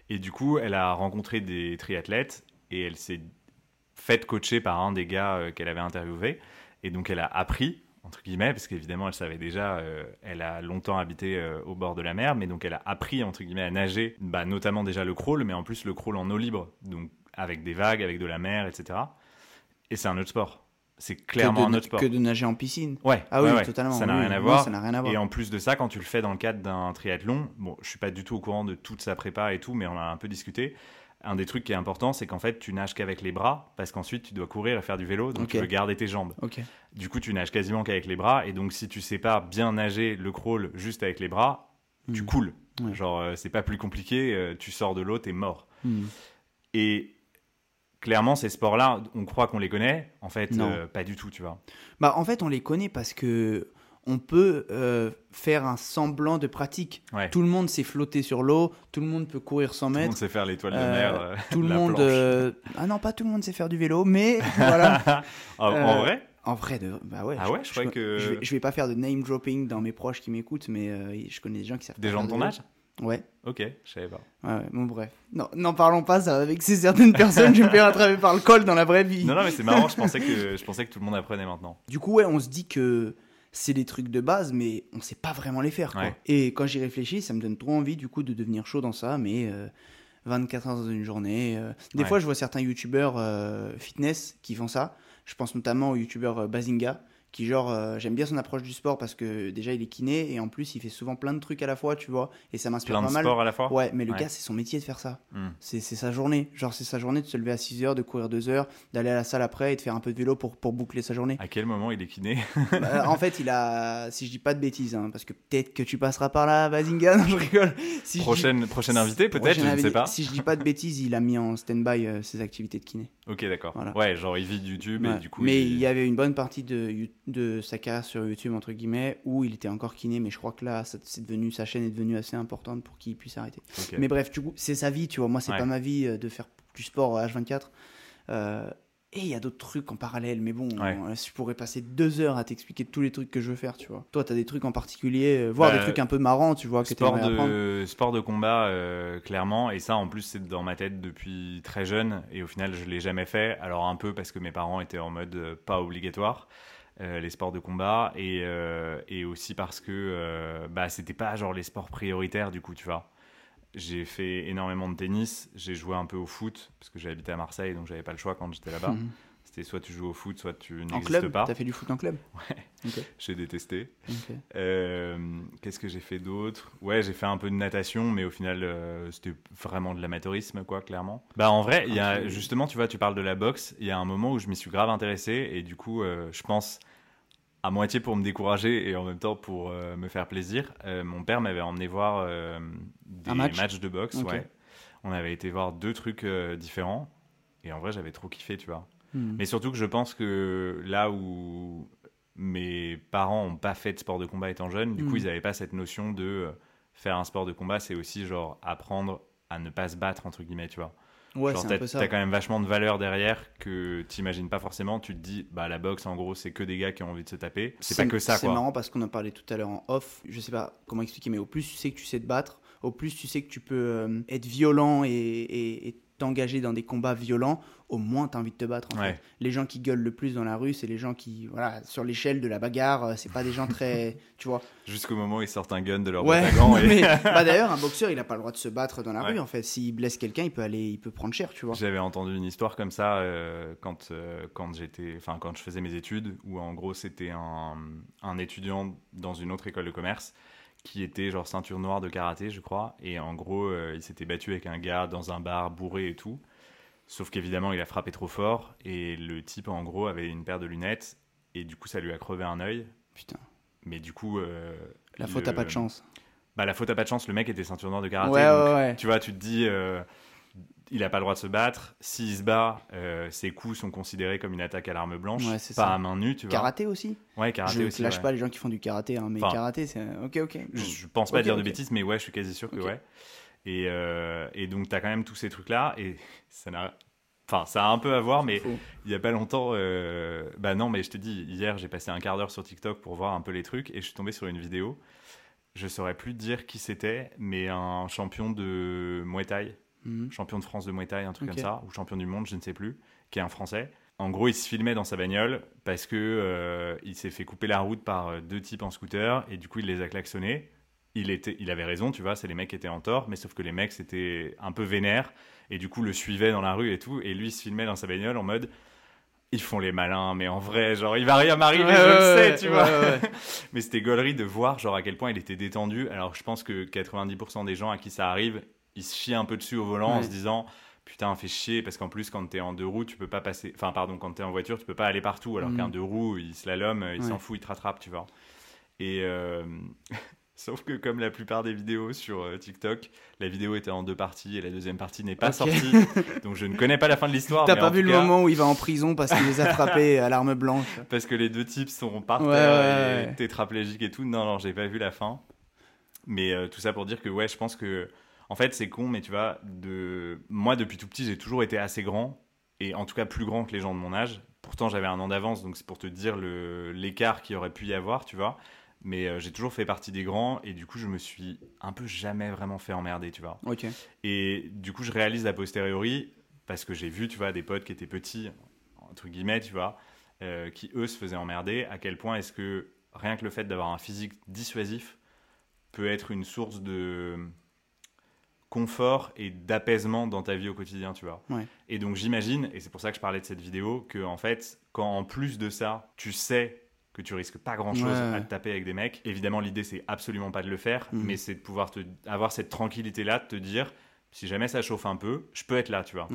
Et du coup, elle a rencontré des triathlètes et elle s'est faite coacher par un des gars qu'elle avait interviewé. Et donc, elle a appris entre guillemets, parce qu'évidemment, elle savait déjà, euh, elle a longtemps habité euh, au bord de la mer, mais donc elle a appris, entre guillemets, à nager, bah, notamment déjà le crawl, mais en plus le crawl en eau libre, donc avec des vagues, avec de la mer, etc. Et c'est un autre sport. c'est clairement un autre sport. Que de nager en piscine. Ouais. Ah oui, ouais, totalement. Ça n'a oui, rien, à voir. ça rien à voir. Et en plus de ça, quand tu le fais dans le cadre d'un triathlon, bon, je suis pas du tout au courant de toute sa prépa et tout, mais on a un peu discuté. Un des trucs qui est important, c'est qu'en fait, tu nages qu'avec les bras, parce qu'ensuite, tu dois courir et faire du vélo, donc tu veux garder tes jambes. Ok. Du coup, tu nages quasiment qu'avec les bras, et donc si tu sais pas bien nager le crawl juste avec les bras, tu Hmm. coules. Ouais. Genre, euh, c'est pas plus compliqué, euh, tu sors de l'eau, t'es mort. Hmm. Et clairement, ces sports-là, on croit qu'on les connaît. En fait, euh, pas du tout, tu vois. Bah, en fait, on les connaît parce que on peut euh, faire un semblant de pratique. Ouais. Tout le monde sait flotter sur l'eau, tout le monde peut courir 100 Tout le monde mètres. sait faire l'étoile de Euh, mer. euh, Tout le monde. Ah non, pas tout le monde sait faire du vélo, mais voilà. en, en vrai? En vrai, de... bah ouais. Ah ouais, je croyais co- que- Je vais, je vais pas faire de name dropping dans mes proches qui m'écoutent, mais euh, je connais des gens qui savent. Des gens de ton âge? Ouais. Ok, je savais pas. Ouais, ouais, bon, bref. Non, n'en parlons pas, ça va vexer certaines personnes. je me faire attraper par le col dans la vraie vie. Non, non, mais c'est marrant, je pensais, que, je pensais que tout le monde apprenait maintenant. Du coup, ouais, on se dit que c'est des trucs de base, mais on sait pas vraiment les faire. Quoi. Ouais. Et quand j'y réfléchis, ça me donne trop envie, du coup, de devenir chaud dans ça, mais euh, 24 heures dans une journée. euh. Des Ouais. fois, je vois certains youtubeurs euh, fitness qui font ça. Je pense notamment au youtubeur euh, Bazinga, qui, genre, euh, j'aime bien son approche du sport parce que déjà, il est kiné et en plus, il fait souvent plein de trucs à la fois, tu vois, et ça m'inspire Plein de pas mal. sports à la fois Ouais, mais le Ouais. gars, c'est son métier de faire ça. Hmm. C'est sa journée. Genre, c'est sa journée de se lever à 6 heures, de courir 2 heures, d'aller à la salle après et de faire un peu de vélo pour, pour boucler sa journée. À quel moment il est kiné? Bah, en fait, il a, si je dis pas de bêtises, hein, parce que peut-être que tu passeras par là, Bazinga, je rigole. Si dis- Prochaine, prochaine invité, peut-être, je ne sais pas. Si je dis pas de bêtises, il a mis en stand-by euh, ses activités de kiné. Ok, d'accord. Voilà. Ouais, genre il vit de YouTube Ouais. et du coup. mais il y avait une bonne partie de, You- de sa carrière sur YouTube, entre guillemets, où il était encore kiné, mais je crois que là, c'est devenu, sa chaîne est devenue assez importante pour qu'il puisse arrêter. Mais bref, du coup, c'est sa vie, tu vois. Moi, c'est Ouais. pas ma vie euh, de faire du sport H24. Euh, et il y a d'autres trucs en parallèle, mais bon, Ouais. euh, je pourrais passer deux heures à t'expliquer tous les trucs que je veux faire, tu vois. Toi, t'as des trucs en particulier, euh, voire Bah, des trucs un peu marrants, tu vois, que Sport apprendre. de, sport de combat, euh, clairement. Et ça, en plus, c'est dans ma tête depuis très jeune. Et au final, je l'ai jamais fait. Alors, un peu parce que mes parents étaient en mode euh, pas obligatoire, euh, les sports de combat. Et, euh, et aussi parce que euh, bah, c'était pas genre les sports prioritaires, du coup, tu vois. J'ai fait énormément de tennis. J'ai joué un peu au foot parce que j'ai habité à Marseille, donc j'avais pas le choix quand j'étais là-bas. C'était soit tu joues au foot, soit tu En n'existes club? pas. T'as fait du foot en club? Ouais. Ok, J'ai détesté. Qu'est-ce que j'ai fait d'autre? Ouais, j'ai fait un peu de natation, mais au final, c'était vraiment de l'amateurisme, quoi, clairement. Bah, en vrai, il y a justement, tu vois, tu parles de la boxe. Il y a un moment où je m'y suis grave intéressé, et du coup, je pense à moitié pour me décourager et en même temps pour euh, me faire plaisir. euh, mon père m'avait emmené voir euh, des match? matchs de boxe. Ouais. On avait été voir deux trucs différents, et en vrai, j'avais trop kiffé, tu vois. Hmm. Mais surtout que je pense que là où mes parents n'ont pas fait de sport de combat étant jeunes, du coup, Mm. ils n'avaient pas cette notion de faire un sport de combat, c'est aussi genre apprendre à ne pas se battre, entre guillemets, tu vois. Ouais, genre, c'est t'as, quand même vachement de valeurs derrière que t'imagines pas forcément. Tu te dis, bah la boxe, en gros, c'est que des gars qui ont envie de se taper. C'est pas que ça, C'est quoi. marrant parce qu'on en parlait tout à l'heure en off. Je sais pas comment expliquer, mais au plus tu sais que tu sais te battre, au plus tu sais que tu peux euh, être violent et, et- et t'engager dans des combats violents, au moins tu as envie de te battre. en Ouais. fait. Les gens qui gueulent le plus dans la rue, c'est les gens qui, voilà, sur l'échelle de la bagarre, euh, c'est pas des gens très. tu vois. Jusqu'au moment où ils sortent un gun de leur Ouais, et- mais bah, d'ailleurs, un boxeur, il a pas le droit de se battre dans la Ouais. rue en fait. S'il blesse quelqu'un, il peut aller, il peut prendre cher, tu vois. J'avais entendu une histoire comme ça euh, quand, euh, quand j'étais, enfin quand je faisais mes études, où en gros c'était un, un étudiant dans une autre école de commerce qui était genre ceinture noire de karaté, je crois, et en gros euh, il s'était battu avec un gars dans un bar bourré et tout. Sauf qu'évidemment il a frappé trop fort et le type en gros avait une paire de lunettes et du coup ça lui a crevé un œil. Putain, Mais du coup, euh, la faute le- a pas de chance. Bah la faute a pas de chance. Le mec était ceinture noire de karaté. Ouais, donc ouais, ouais. tu vois, tu te dis, euh, il a pas le droit de se battre. S'il se bat, euh, ses coups sont considérés comme une attaque à l'arme blanche, Ouais, c'est pas ça. à main nue, tu vois. Karaté aussi Ouais, karaté Je aussi. lâche ouais. pas les gens qui font du karaté, hein, mais Enfin, karaté, c'est. Ok, ok. Je, je pense pas dire de bêtises, mais ouais, je suis quasi sûr que ouais. Et, euh, et donc, tu as quand même tous ces trucs-là, et ça n'a. Enfin, ça a un peu à voir, mais il y a pas longtemps. euh, Bah non, mais je te dis, hier, j'ai passé un quart d'heure sur TikTok pour voir un peu les trucs, et je suis tombé sur une vidéo. Je saurais plus dire qui c'était, mais un champion de Muay Thai Mhm. champion de France de Muay Thai, un truc comme ça, ou champion du monde, je ne sais plus, qui est un Français. En gros, il se filmait dans sa bagnole parce que euh, il s'est fait couper la route par deux types en scooter et du coup, il les a klaxonnés. Il, était, il avait raison, tu vois, c'est les mecs qui étaient en tort, mais sauf que les mecs c'était un peu vénères et du coup le suivaient dans la rue et tout. Et lui, il se filmait dans sa bagnole en mode ils font les malins, mais en vrai, genre, il va rien m'arriver, je le sais, tu vois. mais c'était gaulerie de voir, genre, à quel point il était détendu. Alors, je pense que 90% des gens à qui ça arrive, ils se chient un peu dessus au volant en se disant, putain, fait chier, parce qu'en plus, quand t'es en deux roues, tu peux pas passer. Enfin, pardon, quand t'es en voiture, tu peux pas aller partout, alors mm. qu'un deux roues, il slalom, il s'en fout, il te rattrape, tu vois. Et. Euh, Sauf que comme la plupart des vidéos sur euh, TikTok, la vidéo était en deux parties et la deuxième partie n'est pas sortie. Donc je ne connais pas la fin de l'histoire. T'as pas vu le moment où il va en prison parce qu'il les a frappés à l'arme blanche Parce que les deux types sont par terre et tétraplégiques et tout. Non, non, j'ai pas vu la fin. Mais euh, tout ça pour dire que ouais, je pense que en fait c'est con, mais tu vois, de moi depuis tout petit j'ai toujours été assez grand et en tout cas plus grand que les gens de mon âge. Pourtant j'avais un an d'avance, donc c'est pour te dire l'écart qu'il aurait pu y avoir, tu vois mais euh, j'ai toujours fait partie des grands et du coup je me suis un peu jamais vraiment fait emmerder tu vois. Et du coup je réalise a posteriori parce que j'ai vu tu vois des potes qui étaient petits entre guillemets tu vois euh, qui eux se faisaient emmerder. À quel point est-ce que rien que le fait d'avoir un physique dissuasif peut être une source de confort et d'apaisement dans ta vie au quotidien, tu vois. Et donc j'imagine, et c'est pour ça que je parlais de cette vidéo, que en fait, quand en plus de ça, tu sais que tu risques pas grand chose à te taper avec des mecs. Évidemment, l'idée c'est absolument pas de le faire, mhm. mais c'est de pouvoir te, avoir cette tranquillité là, de te dire si jamais ça chauffe un peu, je peux être là, tu vois.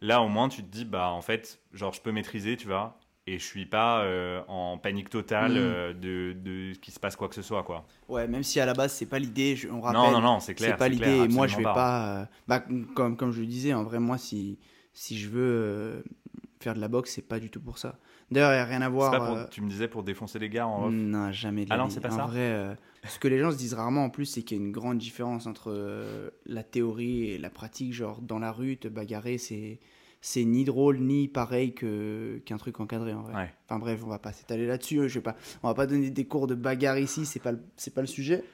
Là, au moins, tu te dis bah en fait, genre je peux maîtriser, tu vois. Et je suis pas euh, en panique totale mhm. euh, de, de qu'il se passe quoi que ce soit, quoi. Ouais, même si à la base c'est pas l'idée, on rappelle. Non, non, non, c'est clair. C'est pas l'idée. Moi, je vais pas. Euh, bah, comme comme je le disais, en vrai, moi, si si je veux faire de la boxe, c'est pas du tout pour ça. D'ailleurs, il n'y a rien à voir. Euh, tu me disais pour défoncer les gars en off Non, jamais. ah non, c'est pas ça. En vrai, euh, ce que les gens se disent rarement en plus, c'est qu'il y a une grande différence entre euh, la théorie et la pratique. Genre, dans la rue, te bagarrer, c'est c'est ni drôle ni pareil que qu'un truc encadré en vrai. Enfin bref, on va pas s'étaler là-dessus. Je vais pas, on va pas donner des cours de bagarre ici, c'est pas c'est pas le sujet.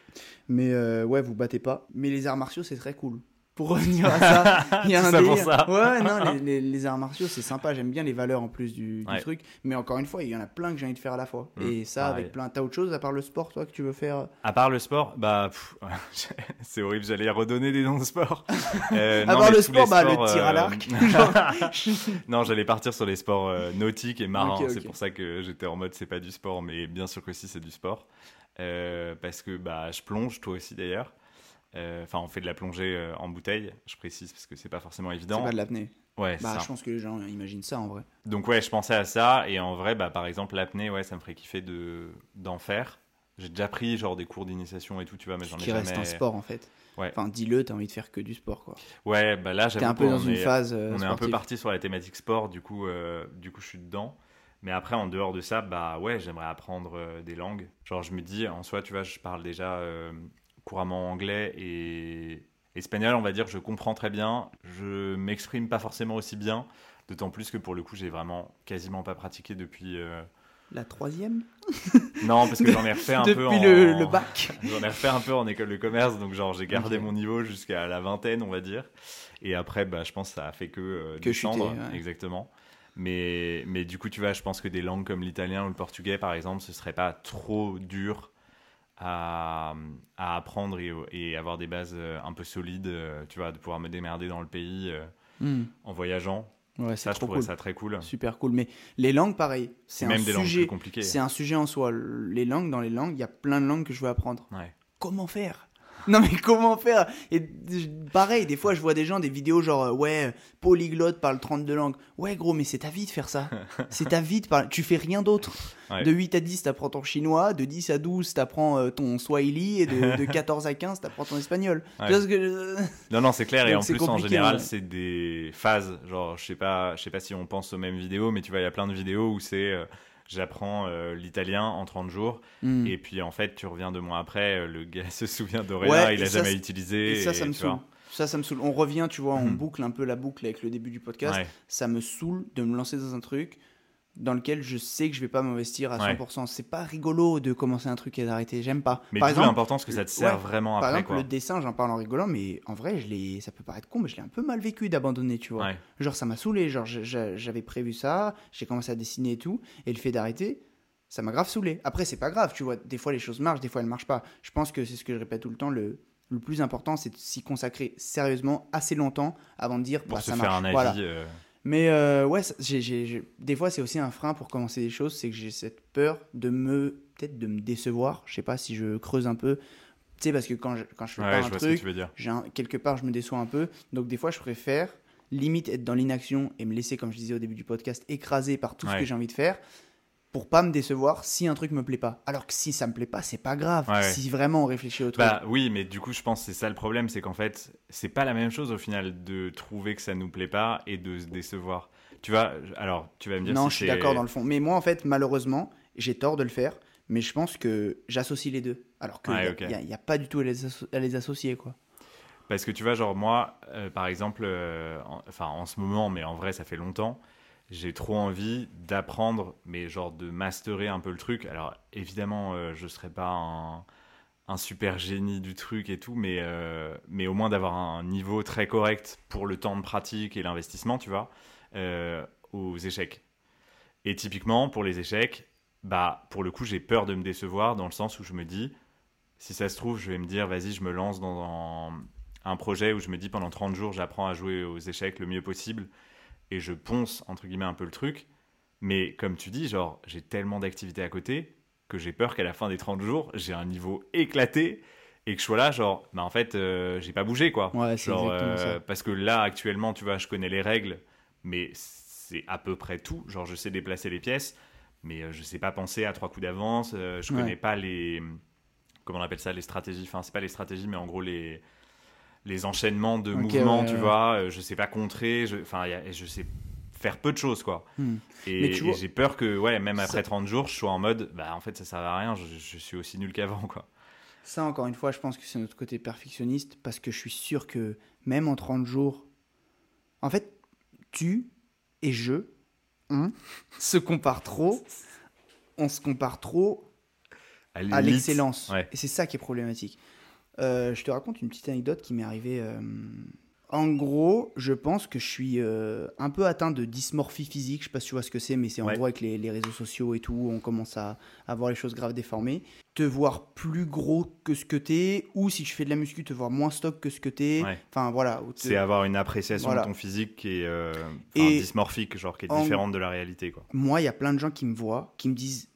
Mais ouais, vous battez pas. Mais les arts martiaux, c'est très cool pour revenir à ça, il y a un ça pour ça. Ouais, non, les, les, arts martiaux, c'est sympa. J'aime bien les valeurs en plus du, du, truc. Mais encore une fois, il y en a plein que j'ai envie de faire à la fois. Mm. Et ça, avec plein. T'as autre chose à part le sport, toi, que tu veux faire? À part le sport, bah, c'est horrible. J'allais redonner des noms de sport. Euh, à part le sport, bah, le tir à euh, l'arc. non, j'allais partir sur les sports euh, nautiques et marins. C'est pour ça que j'étais en mode, c'est pas du sport, mais bien sûr que si, c'est du sport. parce que bah, je plonge, toi aussi d'ailleurs. Euh, enfin, on fait de la plongée euh, en bouteille, je précise, parce que c'est pas forcément évident. C'est pas de l'apnée. Ouais, bah, je pense que les gens imaginent ça en vrai. Donc ouais, je pensais à ça et en vrai, bah par exemple l'apnée, ouais, ça me ferait kiffer de d'en faire. J'ai déjà pris genre des cours d'initiation et tout, tu vois, mais j'en ai qui reste un sport en fait. Ouais. Enfin, dis-le, t'as envie de faire que du sport quoi. Ouais, bah là. T'es un peu dans une phase. Euh, on est un peu parti sur la thématique sport, du coup, du coup, je suis dedans. Mais après, en dehors de ça, bah ouais, j'aimerais apprendre des langues. Genre, je me dis, en soi, tu vois, je parle déjà couramment anglais et espagnol, on va dire, je comprends très bien. Je m'exprime pas forcément aussi bien, d'autant plus que pour le coup, j'ai vraiment quasiment pas pratiqué depuis. Euh, La troisième Non, parce que j'en ai refait un peu en. le, le bac J'en ai refait un peu en école de commerce, donc genre j'ai gardé mon niveau jusqu'à la vingtaine, on va dire. Et après, bah, je pense que ça a fait que, euh, que descendre. Exactement. Mais, mais du coup, tu vois, je pense que des langues comme l'italien ou le portugais, par exemple, ce serait pas trop dur à, apprendre et, avoir des bases euh, un peu solides, euh, tu vois, de pouvoir me démerder dans le pays euh, hmm. en voyageant. Ouais, ça, je trouverais ça très cool. Super cool. Mais les langues, pareil, c'est un sujet. compliqué. C'est un sujet en soi. Les langues, dans les langues, il y a plein de langues que je veux apprendre. Ouais. Comment faire? Non mais comment faire? Et pareil, des fois je vois des gens, des vidéos genre euh, ouais, polyglotte parle 32 langues. Ouais gros, mais c'est ta vie de faire ça. c'est ta vie de parler. Tu fais rien d'autre. De 8 à 10, t'apprends ton chinois. De 10 à 12, t'apprends euh, ton swahili. Et de, 14 à 15, t'apprends ton espagnol. Non, non, c'est clair. et en plus, en général, c'est des phases. Genre, je sais pas, je sais pas si on pense aux mêmes vidéos, mais tu vois, il y a plein de vidéos où c'est... Euh, j'apprends euh, l'italien en 30 jours. Hmm. Et puis en fait, tu reviens deux mois après, euh, le gars se souvient de rien, il a jamais utilisé. Et ça, ça me saoule. Ça, ça me saoule. On revient, tu vois, on hmm. boucle un peu la boucle avec le début du podcast. Ça me saoule de me lancer dans un truc dans lequel je sais que je vais pas m'investir à 100%. C'est pas rigolo de commencer un truc et d'arrêter. J'aime pas. Mais par exemple, l'important, que ça te sert vraiment après. Par exemple, le dessin, j'en parle en rigolant, mais en vrai, je ça peut paraître con, mais je l'ai un peu mal vécu d'abandonner, tu vois. Genre, ça m'a saoulé. Genre, j'avais prévu ça, j'ai commencé à dessiner et tout, et le fait d'arrêter, ça m'a grave saoulé. Après, c'est pas grave, tu vois, des fois les choses marchent, des fois elles marchent pas. Je pense que c'est ce que je répète tout le temps, le, le plus important, c'est de s'y consacrer sérieusement assez longtemps avant de dire pour bah, se ça faire marche. un avis. Euh, Mais euh, ouais, des fois, c'est aussi un frein pour commencer des choses, c'est que j'ai cette peur de me, peut-être de me décevoir. Je sais pas si je creuse un peu. Tu sais, parce que quand je, quand je fais pas un truc, quelque part, je me déçois un peu. Donc, des fois, je préfère limite être dans l'inaction et me laisser, comme je disais au début du podcast, écraser par tout ce que j'ai envie de faire pour pas me décevoir si un truc me plaît pas. Alors que si ça me plaît pas, c'est pas grave. si vraiment on réfléchit au truc. Bah oui, mais du coup, je pense que c'est ça le problème, c'est qu'en fait, c'est pas la même chose au final de trouver que ça nous plaît pas et de se décevoir. Tu vois, alors tu vas me dire. Non, je suis d'accord dans le fond. Mais moi, en fait, malheureusement, j'ai tort de le faire, mais je pense que j'associe les deux. Alors qu'il n'y a, pas du tout à les, à les associer, quoi. Parce que tu vois, genre moi, euh, par exemple, euh, enfin en ce moment, mais en vrai, ça fait longtemps, j'ai trop envie d'apprendre, mais genre de masterer un peu le truc. Alors évidemment, euh, je serai pas un, super génie du truc et tout, mais, mais au moins d'avoir un niveau très correct pour le temps de pratique et l'investissement, tu vois, aux échecs. Et typiquement, pour les échecs, bah, pour le coup, j'ai peur de me décevoir dans le sens où je me dis, si ça se trouve, je vais me dire, vas-y, je me lance dans, un projet où je me dis pendant 30 jours, j'apprends à jouer aux échecs le mieux possible et je ponce, entre guillemets, un peu le truc. Mais comme tu dis, genre, j'ai tellement d'activités à côté que j'ai peur qu'à la fin des 30 jours, j'ai un niveau éclaté et que je sois là, genre, bah en fait, euh, j'ai pas bougé, quoi. Ouais, genre, euh, Parce que là, actuellement, tu vois, je connais les règles, mais c'est à peu près tout. Genre, je sais déplacer les pièces, mais euh, je sais pas penser à trois coups d'avance. je connais pas les. Comment on appelle ça Les stratégies. Enfin, c'est pas les stratégies, mais en gros, les les enchaînements de mouvements, tu vois. Euh, je sais pas contrer, je, enfin, je sais faire peu de choses, quoi. Hmm. Et, j'ai peur que, ouais, même après 30 jours, je sois en mode, bah, en fait, ça sert à rien, je, suis aussi nul qu'avant, quoi. Ça, encore une fois, je pense que c'est notre côté perfectionniste, parce que je suis sûr que même en 30 jours, en fait, tu et je, on se compare trop, on se compare trop à l'excellence. Et c'est ça qui est problématique. Euh, je te raconte une petite anecdote qui m'est arrivée. Euh, en gros, je pense que je suis euh, un peu atteint de dysmorphie physique. Je sais pas si tu vois ce que c'est, mais c'est en gros avec les, réseaux sociaux et tout, on commence à, avoir les choses graves déformées. Te voir plus gros que ce que t'es, ou si tu fais de la muscu, te voir moins stock que ce que t'es. Enfin voilà. C'est avoir une appréciation de ton physique qui est dysmorphique, genre qui est différente de la réalité. Quoi. Moi, il y a plein de gens qui me voient, qui me disent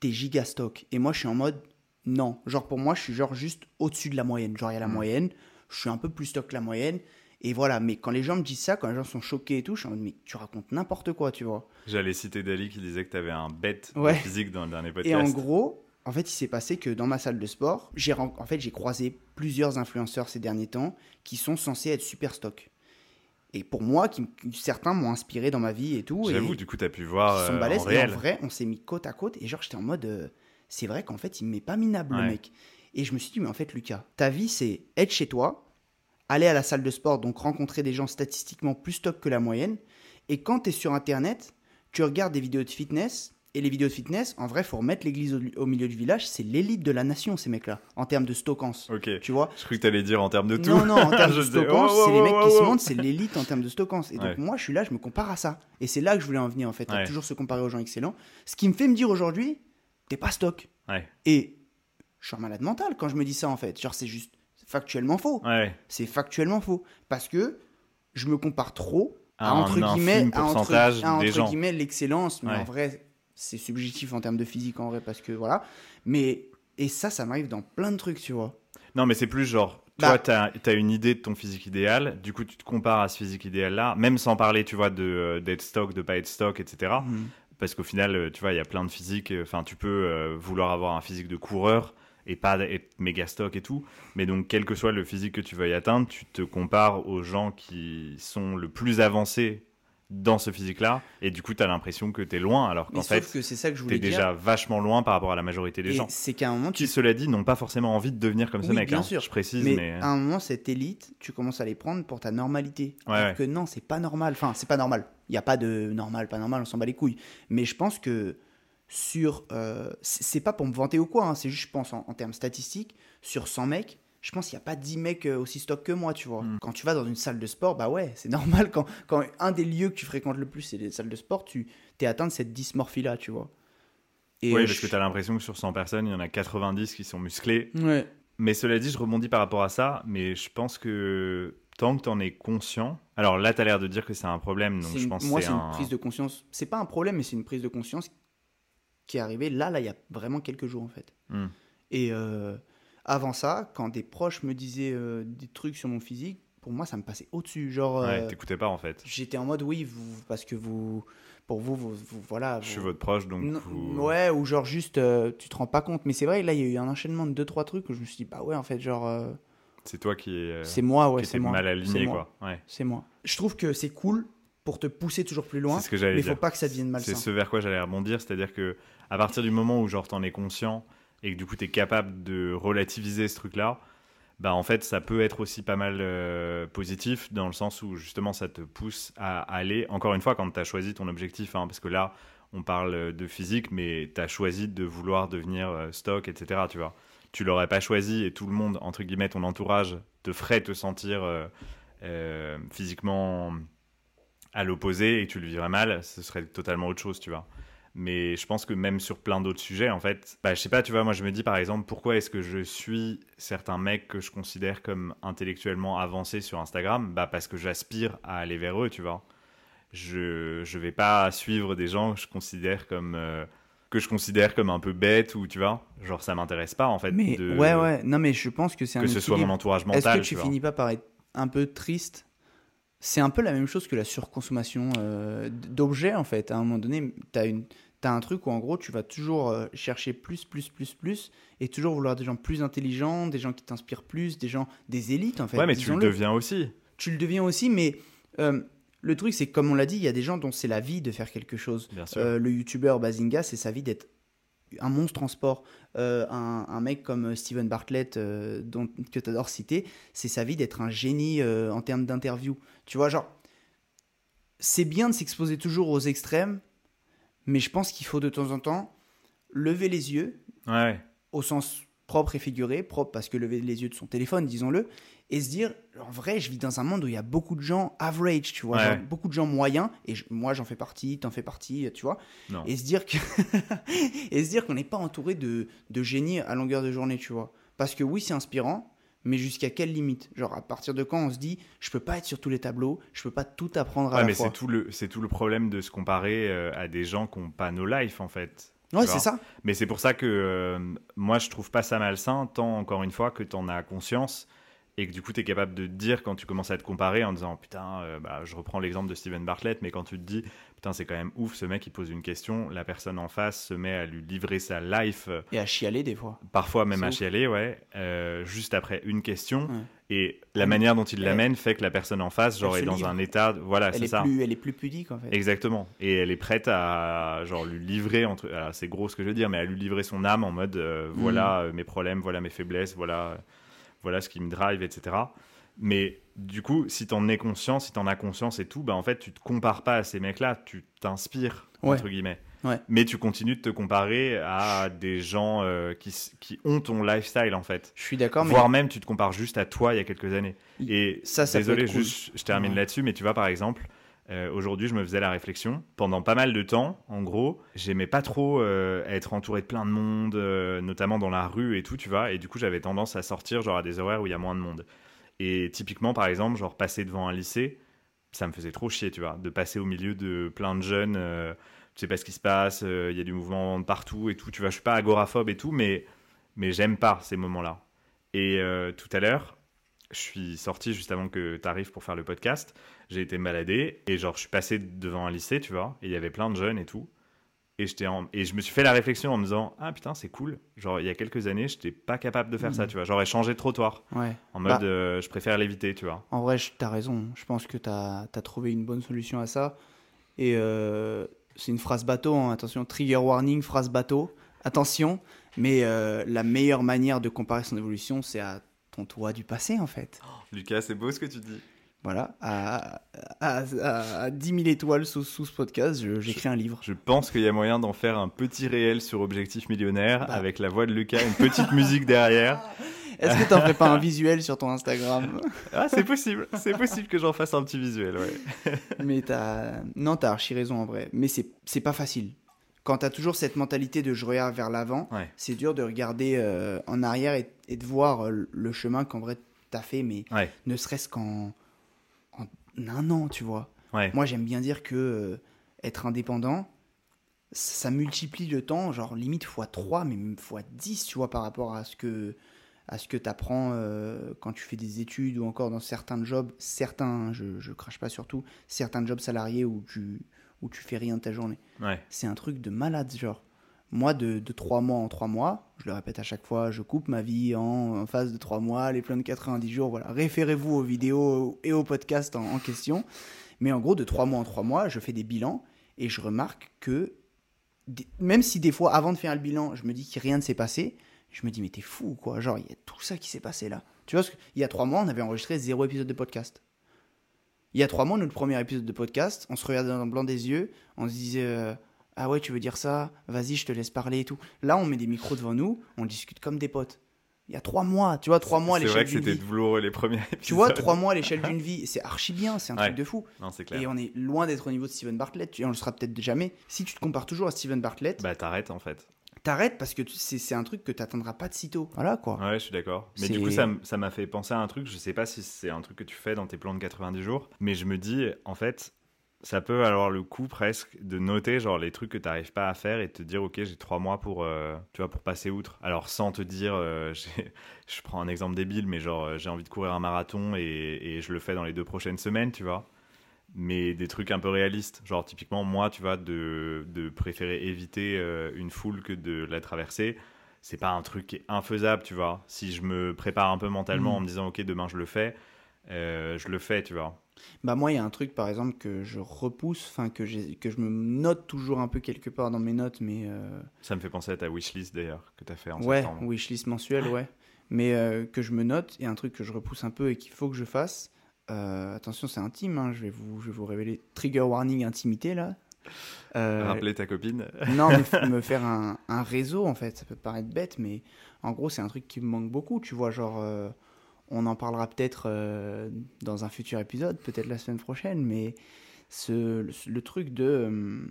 t'es giga stock. Et moi, je suis en mode non. Genre, pour moi, je suis genre juste au-dessus de la moyenne. Genre, il y a la mm. moyenne, je suis un peu plus stock que la moyenne. Et voilà, mais quand les gens me disent ça, quand les gens sont choqués et tout, je suis en mode, mais tu racontes n'importe quoi, tu vois. J'allais citer Dali qui disait que tu avais un bête physique dans le dernier podcast. Et en gros, en fait, il s'est passé que dans ma salle de sport, j'ai en fait, j'ai croisé plusieurs influenceurs ces derniers temps qui sont censés être super stock. Et pour moi, qui, certains m'ont inspiré dans ma vie et tout. J'avoue, du coup, tu as pu voir. Sont euh, en, et en vrai, on s'est mis côte à côte. Et genre, j'étais en mode. Euh, c'est vrai qu'en fait, il m'est pas minable, le mec. Et je me suis dit, mais en fait, Lucas, ta vie, c'est être chez toi, aller à la salle de sport, donc rencontrer des gens statistiquement plus top que la moyenne. Et quand tu es sur Internet, tu regardes des vidéos de fitness. Et les vidéos de fitness, en vrai, faut remettre l'église au, milieu du village. C'est l'élite de la nation, ces mecs-là, en termes de stockance. Ok. Tu vois Je croyais que tu allais dire en termes de tout. Non, non, en termes de stockance, c'est les mecs qui se montrent, c'est l'élite en termes de stockance. Et donc, moi, je suis là, je me compare à ça. Et c'est là que je voulais en venir, en fait, à toujours se comparer aux gens excellents. Ce qui me fait me dire aujourd'hui, t'es pas stock. Et je suis un malade mental quand je me dis ça en fait. Genre c'est juste factuellement faux. C'est factuellement faux parce que je me compare trop à, entre guillemets à entre, guillemets l'excellence, mais en vrai c'est subjectif en termes de physique en vrai parce que voilà. Mais et ça ça m'arrive dans plein de trucs tu vois. Non mais c'est plus genre toi, bah tu as, une idée de ton physique idéal, du coup, tu te compares à ce physique idéal-là, même sans parler, tu vois, de euh, d'être stock, de pas être stock, etc parce qu'au final, euh, tu vois, il y a plein de physiques. Euh, enfin, tu peux euh, vouloir avoir un physique de coureur et pas être méga stock et tout. Mais donc, quel que soit le physique que tu veuilles atteindre, tu te compares aux gens qui sont le plus avancés dans ce physique-là, et du coup, tu as l'impression que tu es loin, alors qu'en fait, que c'est ça que je voulais es déjà vachement loin par rapport à la majorité des gens. C'est qu'à un moment, tu... qui, cela dit, n'ont pas forcément envie de devenir comme ce mec. Bien hein, sûr, je précise. Mais, à un moment, cette élite, tu commences à les prendre pour ta normalité. alors que non, c'est pas normal. Enfin, c'est pas normal. Il n'y a pas de normal, pas normal, on s'en bat les couilles. Mais je pense que sur. Euh, c'est pas pour me vanter ou quoi, hein, c'est juste, je pense, en, en termes statistiques, sur 100 mecs, je pense qu'il n'y a pas 10 mecs euh, aussi stock que moi, tu vois. Mm. Quand tu vas dans une salle de sport, bah ouais, c'est normal. Quand, quand un des lieux que tu fréquentes le plus, c'est les salles de sport, tu es atteint de cette dysmorphie-là, tu vois. Et oui, parce que tu as l'impression que sur 100 personnes, il y en a 90 qui sont musclés. Ouais. Mais cela dit, je rebondis par rapport à ça, mais je pense que tant que tu en es conscient, Alors là, tu as l'air de dire que c'est un problème, donc je pense Moi, c'est c'est un... une prise de conscience. C'est pas un problème, mais c'est une prise de conscience qui est arrivée là, là, il y a vraiment quelques jours en fait. Hmm. Et euh, avant ça, quand des proches me disaient euh, des trucs sur mon physique, pour moi, ça me passait au-dessus. Genre, Ouais, euh, t'écoutais pas en fait. j'étais en mode oui, vous, parce que vous, pour vous, vous, vous- voilà. Je suis votre proche, donc Non, vous- Ouais, ou genre juste, euh, tu te rends pas compte. Mais c'est vrai, là, il y a eu un enchaînement de deux trois trucs où je me suis dit, bah ouais, en fait, genre, euh, c'est toi qui, est, c'est moi, ouais, c'est moi. mal aligné, moi. quoi. Ouais. C'est moi. Je trouve que c'est cool pour te pousser toujours plus loin, C'est ce que j'allais mais dire. faut pas que ça devienne malsain. C'est ce vers quoi j'allais rebondir, c'est-à-dire que à partir du moment où genre t'en es conscient et que du coup t'es capable de relativiser ce truc-là, bah en fait ça peut être aussi pas mal euh, positif dans le sens où justement ça te pousse à aller, encore une fois quand t'as choisi ton objectif, hein, parce que là on parle de physique mais t'as choisi de vouloir devenir euh, stock, etc. Tu vois, tu l'aurais pas choisi et tout le monde, entre guillemets, ton entourage te ferait te sentir euh, physiquement à l'opposé et tu le vivrais mal, ce serait totalement autre chose, tu vois. Mais je pense que même sur plein d'autres sujets, en fait, bah, je sais pas, tu vois, moi je me dis par exemple, pourquoi est-ce que je suis certains mecs que je considère comme intellectuellement avancés sur Instagram? Bah parce que j'aspire à aller vers eux, tu vois. Je je vais pas suivre des gens que je considère comme euh, que je considère comme un peu bêtes ou tu vois, genre ça m'intéresse pas en fait. Mais de- ouais, ouais, non, mais je pense que c'est un Que ce soit mon entourage Est-ce mental. que tu vois. finis pas par être un peu triste C'est un peu la même chose que la surconsommation euh, d'objets en fait. À un moment donné, tu as, un truc où en gros tu vas toujours euh, chercher plus, plus, plus, plus et toujours vouloir des gens plus intelligents, des gens qui t'inspirent plus, des gens, des élites en fait. Ouais, mais tu le deviens aussi. Tu le deviens aussi, mais euh, le truc c'est comme on l'a dit, il y a des gens dont c'est la vie de faire quelque chose. Bien sûr. Le youtubeur Bazinga, c'est sa vie d'être un monstre en sport. Euh, un, un mec comme Steven Bartlett, euh, dont, que tu adores citer, c'est sa vie d'être un génie euh, en termes d'interview. Tu vois, genre, c'est bien de s'exposer toujours aux extrêmes, mais je pense qu'il faut de temps en temps lever les yeux, Ouais. au sens propre et figuré, propre parce que lever les yeux de son téléphone, disons-le, et se dire, en vrai, je vis dans un monde où il y a beaucoup de gens average, tu vois, Ouais. genre, beaucoup de gens moyens, et je- moi j'en fais partie, t'en fais partie, tu vois, Non. et se dire que et se dire qu'on n'est pas entouré de, de génies à longueur de journée, tu vois. Parce que oui, c'est inspirant, mais jusqu'à quelle limite? Genre à partir de quand on se dit je peux pas être sur tous les tableaux, je peux pas tout apprendre à Ouais, la mais fois? c'est tout le c'est tout le problème de se comparer euh, à des gens qui n'ont pas nos lives en fait. Ouais, c'est ça. Mais c'est pour ça que euh, moi je trouve pas ça malsain tant encore une fois que tu en as conscience et que du coup tu es capable de te dire quand tu commences à te comparer en disant putain euh, bah, je reprends l'exemple de Steven Bartlett mais quand tu te dis putain c'est quand même ouf ce mec il pose une question la personne en face se met à lui livrer sa life euh, Et à chialer des fois. parfois même à ouf. chialer ouais euh, juste après une question Ouais. et la manière dont il l'amène fait que la personne en face genre est dans livre. un état voilà c'est est, ça plus, elle est plus pudique en fait. Exactement. Et elle est prête à genre lui livrer entre. alors, C'est gros ce que je veux dire, mais à lui livrer son âme en mode euh, Mm. voilà mes problèmes, voilà mes faiblesses, voilà voilà ce qui me drive, etc. Mais du coup, si t'en es conscient, si t'en as conscience et tout, bah en fait tu te compares pas à ces mecs-là, tu t'inspires Ouais. entre guillemets. Ouais. Mais tu continues de te comparer à des gens euh, qui, qui ont ton lifestyle en fait. Je suis d'accord, mais Voire même tu te compares juste à toi il y a quelques années. Et ça, désolé, cool. je termine Ouais. là-dessus, mais tu vois par exemple, euh, aujourd'hui je me faisais la réflexion. Pendant pas mal de temps, en gros, j'aimais pas trop euh, être entouré de plein de monde, euh, notamment dans la rue et tout, tu vois. Et du coup j'avais tendance à sortir genre à des horaires où il y a moins de monde. Et typiquement par exemple, genre passer devant un lycée, ça me faisait trop chier, tu vois, de passer au milieu de plein de jeunes. tu sais pas ce qui se passe, il y a du mouvement partout et tout. Tu vois, je suis pas agoraphobe et tout, mais mais j'aime pas ces moments-là. Et tout à l'heure, je suis sorti juste avant que tu arrives pour faire le podcast. J'ai été me balader et genre je suis passé devant un lycée, tu vois, et il y avait plein de jeunes et tout. Et, j'étais en... et je me suis fait la réflexion en me disant Ah putain, c'est cool. Genre, il y a quelques années, j'étais pas capable de faire ça, Mhm. tu vois. J'aurais changé de trottoir ouais. en mode Bah. euh, je préfère l'éviter, tu vois. En vrai, t'as raison. Je pense que t'as as trouvé une bonne solution à ça. Et euh, c'est une phrase bateau, hein. attention, trigger warning, phrase bateau, attention. Mais euh, la meilleure manière de comparer son évolution, c'est à ton toi du passé, en fait. Lucas, c'est beau ce que tu dis. Voilà, à, à, à- à 10 000 étoiles sous, sous ce podcast, j'écris un livre. Je pense qu'il y a moyen d'en faire un petit réel sur Objectif Millionnaire Bah. avec la voix de Lucas, une petite musique derrière. Est-ce que t'en ferais pas un visuel sur ton Instagram? Ah, c'est possible, c'est possible que j'en fasse un petit visuel, ouais. Mais t'as. Non, t'as archi raison en vrai. Mais c'est pas facile. Quand t'as toujours cette mentalité de je regarde vers l'avant, Ouais. c'est dur de regarder euh, en arrière et, et de voir euh, le chemin qu'en vrai t'as fait, mais Ouais. ne serait-ce qu'en en, un an, tu vois. Moi, j'aime bien dire que euh, être indépendant, ça multiplie le temps, genre limite x 3, mais même x 10, tu vois, par rapport à ce que à ce que tu apprends euh, quand tu fais des études ou encore dans certains jobs, certains, je, je crache pas surtout, certains jobs salariés où tu, où tu fais rien de ta journée. C'est un truc de malade, genre. Moi, de, de 3 mois en 3 mois, je le répète à chaque fois, je coupe ma vie en, phase de 3 mois, les plans de 90 jours, voilà. Référez-vous aux vidéos et aux podcasts en, question. Mais en gros, de 3 mois en 3 mois, je fais des bilans et je remarque que, même si des fois, avant de faire le bilan, je me dis que rien ne s'est passé, je me dis, mais t'es fou, quoi? Genre, il y a tout ça qui s'est passé là. Tu vois, il y a 3 mois, on avait enregistré zéro épisode de podcast. Il y a 3 mois, notre premier épisode de podcast, on se regardait dans le blanc des yeux, on se disait. Euh, ah ouais, tu veux dire ça? Vas-y, je te laisse parler et tout. Là, on met des micros devant nous, on discute comme des potes. Il y a trois mois, tu vois, trois mois à l'échelle d'une vie. C'est vrai que c'était douloureux les premiers épisodes. Tu vois, trois mois à l'échelle d'une vie, c'est archi bien, c'est un truc de fou. Non, clair. Et on est loin d'être au niveau de Steven Bartlett, et on le sera peut-être jamais. Si tu te compares toujours à Steven Bartlett. Bah, t'arrêtes en fait. T'arrêtes parce que c'est un truc que t'atteindras pas de sitôt. Voilà quoi. Ouais, je suis d'accord. Mais du coup, ça m'a fait penser à un truc, je sais pas si c'est un truc que tu fais dans tes plans de 90 jours, mais je me dis, en fait, ça peut avoir le coup presque de noter genre les trucs que tu n'arrives pas à faire et te dire ok j'ai trois mois pour euh, tu vois pour passer outre alors sans te dire euh, je prends un exemple débile mais genre euh, j'ai envie de courir un marathon et, je le fais dans les deux prochaines semaines tu vois mais des trucs un peu réalistes genre typiquement moi tu vois de, de préférer éviter une foule que de la traverser c'est pas un truc qui est infaisable tu vois si je me prépare un peu mentalement mmh. en me disant ok demain je le fais je le fais tu vois bah moi, il y a un truc, par exemple, que je repousse, enfin que, que je me note toujours un peu quelque part dans mes notes, mais... Euh, Ça me fait penser à ta wishlist, d'ailleurs, que tu as fait en ouais, septembre. Ouais, wishlist mensuelle, ouais. Mais euh, que je me note, et un truc que je repousse un peu et qu'il faut que je fasse, euh, attention, c'est intime, hein, je, vais vous, je vais vous révéler, trigger warning intimité, là. Rappeler ta copine Non, mais me faire un, un, réseau, en fait, ça peut paraître bête, mais en gros, c'est un truc qui me manque beaucoup, tu vois, genre on en parlera peut-être euh, dans un futur épisode, peut-être la semaine prochaine, mais ce, le, truc de... Euh,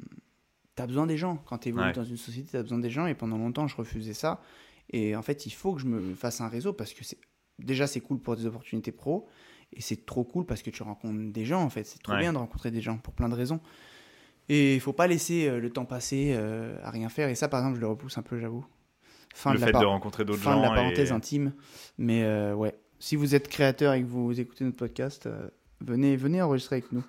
tu as besoin des gens. Quand tu évolues dans une société, tu as besoin des gens. Et pendant longtemps, je refusais ça. Et en fait, il faut que je me fasse un réseau parce que c'est déjà, c'est cool pour des opportunités pro. Et c'est trop cool parce que tu rencontres des gens, en fait. C'est trop bien de rencontrer des gens pour plein de raisons. Et il faut pas laisser euh, le temps passer à rien faire. Et ça, par exemple, je le repousse un peu, j'avoue. Fin le de fait de rencontrer d'autres gens. Fin de la parenthèse intime. Mais ouais, si vous êtes créateur et que vous écoutez notre podcast, euh, venez, venez enregistrer avec nous.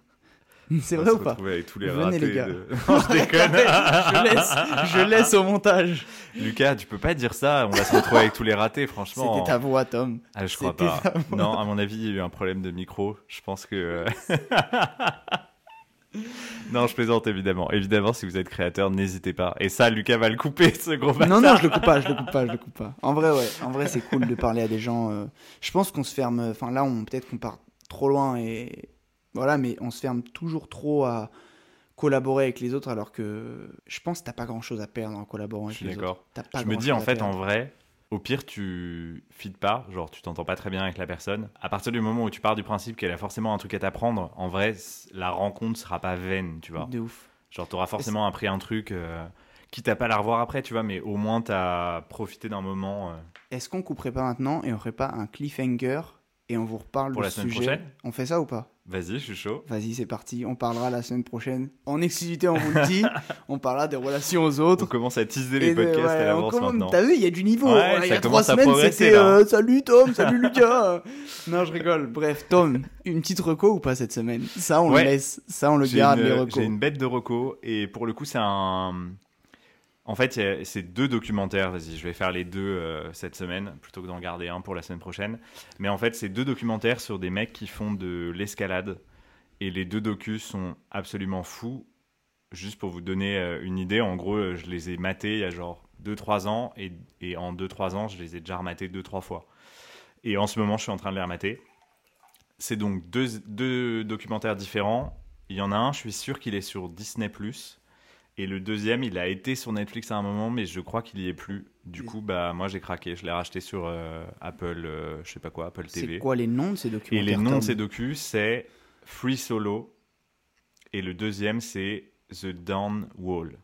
C'est vrai ou pas avec tous les Venez les gars. je déconne. je, laisse, je laisse au montage. Lucas, tu peux pas dire ça. On va se retrouver avec tous les ratés, franchement. C'était ta voix, Tom. Ah, je crois pas. Non, à mon avis, il y a eu un problème de micro. Je pense que. non, je plaisante évidemment. Évidemment, si vous êtes créateur, n'hésitez pas. Et ça, Lucas va le couper, ce gros bâtard. Non, non, je le coupe pas, je le coupe pas, je le coupe pas. En vrai, ouais. En vrai, c'est cool de parler à des gens. Euh. Je pense qu'on se ferme. Enfin, là, on peut-être qu'on part trop loin et voilà, mais on se ferme toujours trop à collaborer avec les autres, alors que je pense que t'as pas grand-chose à perdre en collaborant avec les autres. Je suis d'accord. Je me dis en fait, en vrai, au pire, tu fites pas, genre tu t'entends pas très bien avec la personne. À partir du moment où tu pars du principe qu'elle a forcément un truc à t'apprendre, en vrai, la rencontre sera pas vaine, tu vois. De ouf. Genre, t'auras forcément appris un truc euh, qui t'a pas à la revoir après, tu vois, mais au moins t'as profité d'un moment. Euh. Est-ce qu'on couperait pas maintenant et on ferait pas un cliffhanger et on vous reparle Pour la semaine sujet prochaine On fait ça ou pas? Vas-y, je suis chaud. Vas-y, c'est parti. On parlera la semaine prochaine. En exclusivité, on vous le dit. on parlera des relations aux autres. On commence à teaser les podcasts à l'avance maintenant. T'as vu, il y a du niveau. il y a trois semaines, c'était euh, Salut Tom, salut Lucas. non, je rigole. Bref, Tom, une petite reco ou pas cette semaine? Ça, on le laisse. Ça, on le garde, les recos. J'ai une bête de reco. Et pour le coup, c'est un en fait, c'est deux documentaires. Vas-y, je vais faire les deux euh, cette semaine plutôt que d'en garder un pour la semaine prochaine. Mais en fait, c'est deux documentaires sur des mecs qui font de l'escalade. Et les deux docus sont absolument fous. Juste pour vous donner euh, une idée, en gros, euh, je les ai matés il y a genre 2-3 ans. Et, et en 2-3 ans, je les ai déjà rematés 2-3 fois. Et en ce moment, je suis en train de les remater. C'est donc deux, deux documentaires différents. Il y en a un, je suis sûr qu'il est sur Disney ⁇ et le deuxième, il a été sur Netflix à un moment, mais je crois qu'il y est plus. Du coup, bah moi j'ai craqué. Je l'ai racheté sur euh, Apple, euh, je sais pas quoi, Apple TV. C'est quoi les noms de ces documentaires Et les noms de ces docus, c'est Free Solo. Et le deuxième, c'est The Down Wall.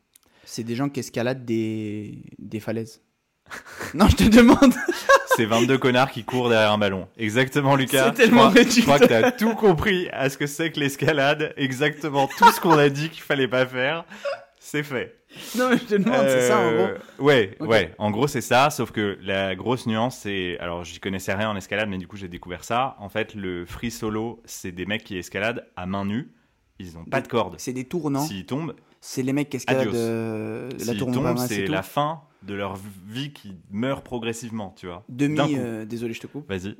C'est des gens qui escaladent des, des falaises. Non, je te demande. c'est 22 connards qui courent derrière un ballon. Exactement, Lucas. C'est tellement je crois. Je crois que t'as tout compris à ce que c'est que l'escalade. Exactement tout ce qu'on a dit qu'il fallait pas faire, c'est fait. Non, mais je te demande, c'est ça en gros. Euh, Ouais, ouais. En gros, c'est ça. Sauf que la grosse nuance, c'est. Alors, j'y connaissais rien en escalade, mais du coup, j'ai découvert ça. En fait, le free solo, c'est des mecs qui escaladent à main nue. Ils ont pas de corde. C'est des tournants. S'ils tombent, C'est les mecs qui escaladent euh, la tour tombent, c'est la fin de leur vie qui meurt progressivement, tu vois. Demi, euh, désolé, je te coupe. Vas-y.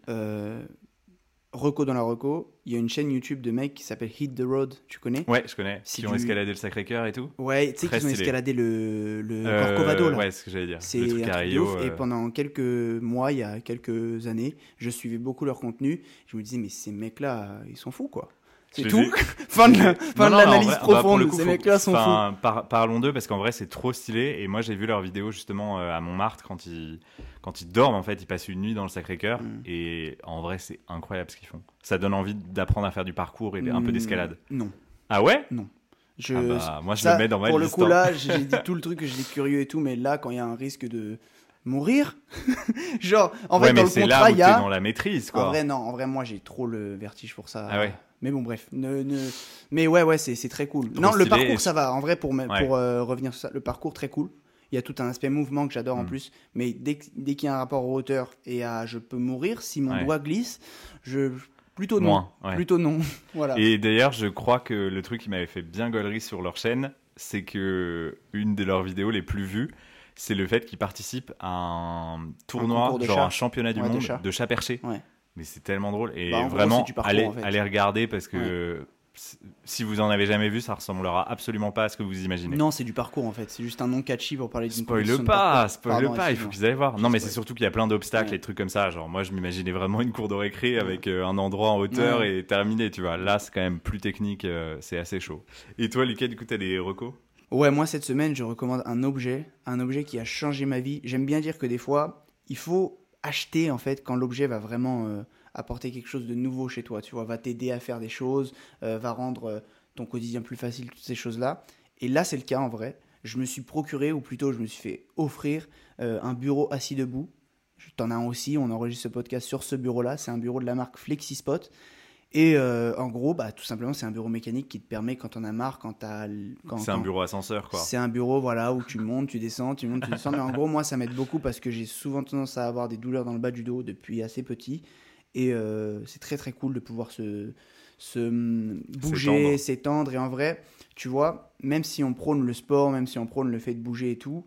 Reco dans la Reco, il y a une chaîne YouTube de mecs qui s'appelle Hit the Road, tu connais Ouais, je connais. Qui ont escaladé le Sacré-Cœur et tout. Ouais, tu sais qu'ils ont escaladé le, le Euh, Corcovado là. Ouais, c'est ce que j'allais dire. C'est un truc de ouf. Et euh, pendant quelques mois, il y a quelques années, je suivais beaucoup leur contenu. Je me disais, mais ces mecs-là, ils sont fous quoi. C'est Je tout. fin de, je la- Non, non, l'analyse vrai, bah, profonde. le coup, ces mecs-là sont fous. par- parlons d'eux parce qu'en vrai c'est trop stylé et moi j'ai vu leurs vidéos justement euh, à Montmartre quand ils quand ils dorment en fait ils passent une nuit dans le Sacré-Cœur Mm. et en vrai c'est incroyable ce qu'ils font ça donne envie d'apprendre à faire du parcours et un peu Hmm, d'escalade Non. ah ouais? Je, Ah bah, moi je ça, le mets dans ma pour le coup, hein. là, j'ai dit tout le truc que j'étais curieux et tout, mais là, quand il y a un risque de mourir, genre, en ouais fait, dans mais le c'est contrat, là où il y a. dans la maîtrise quoi En vrai, non, en vrai, moi, j'ai trop le vertige pour ça. Ah ouais. Mais bon, bref. Ne, ne- Mais ouais, ouais, c'est très cool. Trop non, le parcours, ça va. En vrai, pour, me- Ouais. pour euh, revenir sur ça, le parcours, très cool. Il y a tout un aspect mouvement que j'adore en Mm. plus. Mais dès, dès qu'il y a un rapport aux hauteurs et à je peux mourir, si mon Ouais. doigt glisse, je. Plutôt non. moins ouais. Plutôt non. voilà. Et d'ailleurs, je crois que le truc qui m'avait fait bien gaulerie sur leur chaîne, c'est que une de leurs vidéos les plus vues, c'est le fait qu'ils participent à un tournoi, genre chat. un championnat du Ouais, de monde chat. de chat perché. Ouais. Mais c'est tellement drôle. Et Bah, vraiment, parcours, allez, en fait. allez regarder parce que si- si vous en avez jamais vu, ça ressemblera absolument pas à ce que vous imaginez. Non, c'est du parcours en fait. C'est juste un nom catchy pour parler d'une Spoil pas, spoil Pardon, pas, il faut qu'ils aillent voir. Non, mais c'est surtout qu'il y a plein d'obstacles Ouais. et de trucs comme ça. Genre, moi, je m'imaginais vraiment une cour de récré avec euh, un endroit en hauteur Ouais. et terminé, tu vois. Là, c'est quand même plus technique, euh, c'est assez chaud. Et toi, Lucas, du coup, t'as des recos? Ouais, moi cette semaine, je recommande un objet, un objet qui a changé ma vie. J'aime bien dire que des fois, il faut acheter en fait quand l'objet va vraiment euh, apporter quelque chose de nouveau chez toi. Tu vois, va t'aider à faire des choses, euh, va rendre euh, ton quotidien plus facile, toutes ces choses-là. Et là, c'est le cas en vrai. Je me suis procuré, ou plutôt, je me suis fait offrir un bureau assis debout. T'en as un aussi, on enregistre ce podcast sur ce bureau-là. C'est un bureau de la marque FlexiSpot. Et euh, en gros, bah, tout simplement, c'est un bureau mécanique qui te permet, quand on a marre, quand t'as. C'est un bureau ascenseur, quoi. c'est un bureau voilà, où tu montes, tu descends, tu montes, tu descends. Mais en gros, moi, ça m'aide beaucoup parce que j'ai souvent tendance à avoir des douleurs dans le bas du dos depuis assez petit. Et euh, c'est très très cool de pouvoir se, se hum, bouger, s'étendre. Et en vrai, tu vois, même si on prône le sport, même si on prône le fait de bouger et tout,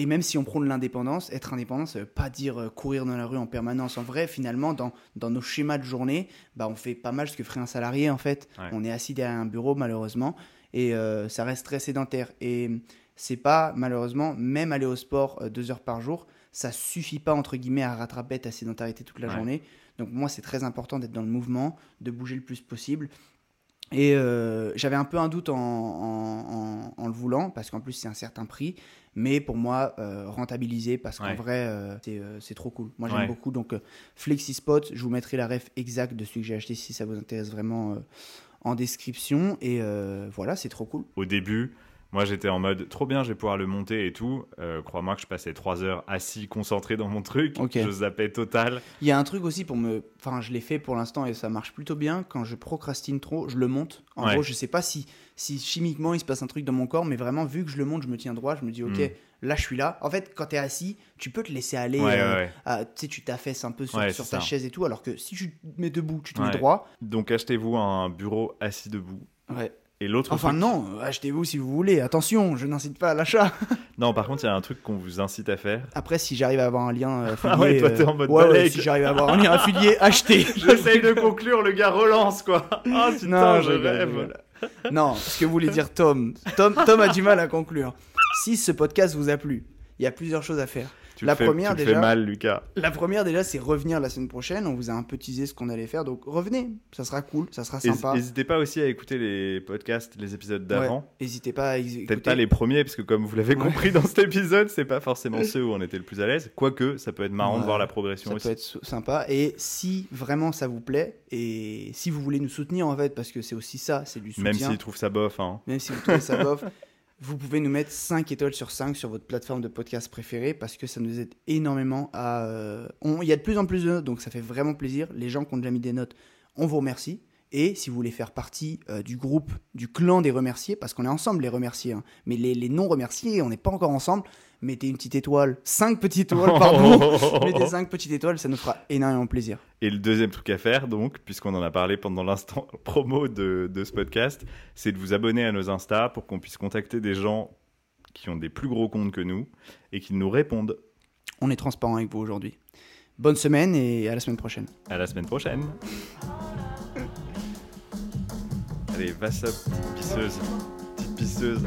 et même si on prône l'indépendance, être indépendant, ça veut pas dire euh, courir dans la rue en permanence. En vrai, finalement, dans, dans nos schémas de journée, bah, on fait pas mal ce que ferait un salarié, en fait. Ouais. On est assis derrière un bureau, malheureusement, et euh, ça reste très sédentaire. Et c'est pas, malheureusement, même aller au sport euh, deux heures par jour, ça suffit pas, entre guillemets, à rattraper ta sédentarité toute la Ouais. journée. Donc moi, c'est très important d'être dans le mouvement, de bouger le plus possible. Et euh, j'avais un peu un doute en, en- en- en le voulant, parce qu'en plus c'est un certain prix, mais pour moi, euh, rentabiliser, parce qu'en Ouais. vrai, euh, c'est euh, c'est trop cool. Moi j'aime Ouais. beaucoup, donc euh, FlexiSpot, je vous mettrai la ref exacte de celui que j'ai acheté si ça vous intéresse vraiment en description. Et voilà, c'est trop cool. Au début, moi, j'étais en mode trop bien, je vais pouvoir le monter et tout. Euh, Crois-moi que je passais trois heures assis, concentré dans mon truc. Ok. Je zappais total. Il y a un truc aussi pour me. Enfin, je l'ai fait pour l'instant et ça marche plutôt bien. Quand je procrastine trop, je le monte. En Ouais. gros, je sais pas si, si chimiquement il se passe un truc dans mon corps, mais vraiment, vu que je le monte, je me tiens droit, je me dis, ok, Mm. là je suis là. En fait, quand tu es assis, tu peux te laisser aller. Ouais, euh, ouais, ouais. à- tu sais, tu t'affaisses un peu sur, ta ça. chaise et tout, alors que si tu te mets debout, tu te mets droit. Donc, achetez-vous un bureau assis debout. Ouais. Et l'autre Enfin, truc- non, achetez-vous si vous voulez. Attention, je n'incite pas à l'achat. Non, par contre, il y a un truc qu'on vous incite à faire. Après, si j'arrive à avoir un lien euh, affilié. Ah ouais, toi, euh, t'es en mode ouais, ouais, si j'arrive à avoir un lien affilié, achetez. J'essaye de conclure, le gars relance, quoi. Ah, putain, Non, je rêve. rigole. Non, ce que voulait dire Tom. Tom. Tom a du mal à conclure. Si ce podcast vous a plu, il y a plusieurs choses à faire. Tu La fais, première, tu déjà- fais mal, Lucas. La première, déjà, c'est revenir la semaine prochaine. On vous a un peu teasé ce qu'on allait faire. Donc, revenez. Ça sera cool. Ça sera sympa. N'hésitez pas aussi à écouter les podcasts, les épisodes d'avant. N'hésitez pas à ex- Peut-être écouter. pas les premiers, parce que comme vous l'avez Ouais. compris dans cet épisode, c'est pas forcément ceux où on était le plus à l'aise. Quoique, ça peut être marrant de voir la progression Ça aussi. peut être sympa. Et si vraiment ça vous plaît, et si vous voulez nous soutenir, en fait, parce que c'est aussi ça, c'est du soutien. Même s'ils trouvent ça bof. Hein. même si vous trouvez ça bof, vous pouvez nous mettre 5 étoiles sur 5 sur votre plateforme de podcast préférée parce que ça nous aide énormément à... euh, Il y a de plus en plus de notes, donc ça fait vraiment plaisir. Les gens qui ont déjà mis des notes, on vous remercie. Et si vous voulez faire partie euh, du groupe, du clan des remerciés, parce qu'on est ensemble les remerciés, hein, mais les, les non remerciés, on n'est pas encore ensemble, mettez une petite étoile, 5 petites étoiles, pardon. mettez 5 petites étoiles, ça nous fera énormément plaisir. Et le deuxième truc à faire, donc, puisqu'on en a parlé pendant l'instant promo de, de ce podcast, c'est de vous abonner à nos Insta pour qu'on puisse contacter des gens qui ont des plus gros comptes que nous et qui nous répondent. On est transparent avec vous aujourd'hui. Bonne semaine et à la semaine prochaine. À la semaine prochaine. Allez, va ça, petite pisseuse. Petite pisseuse.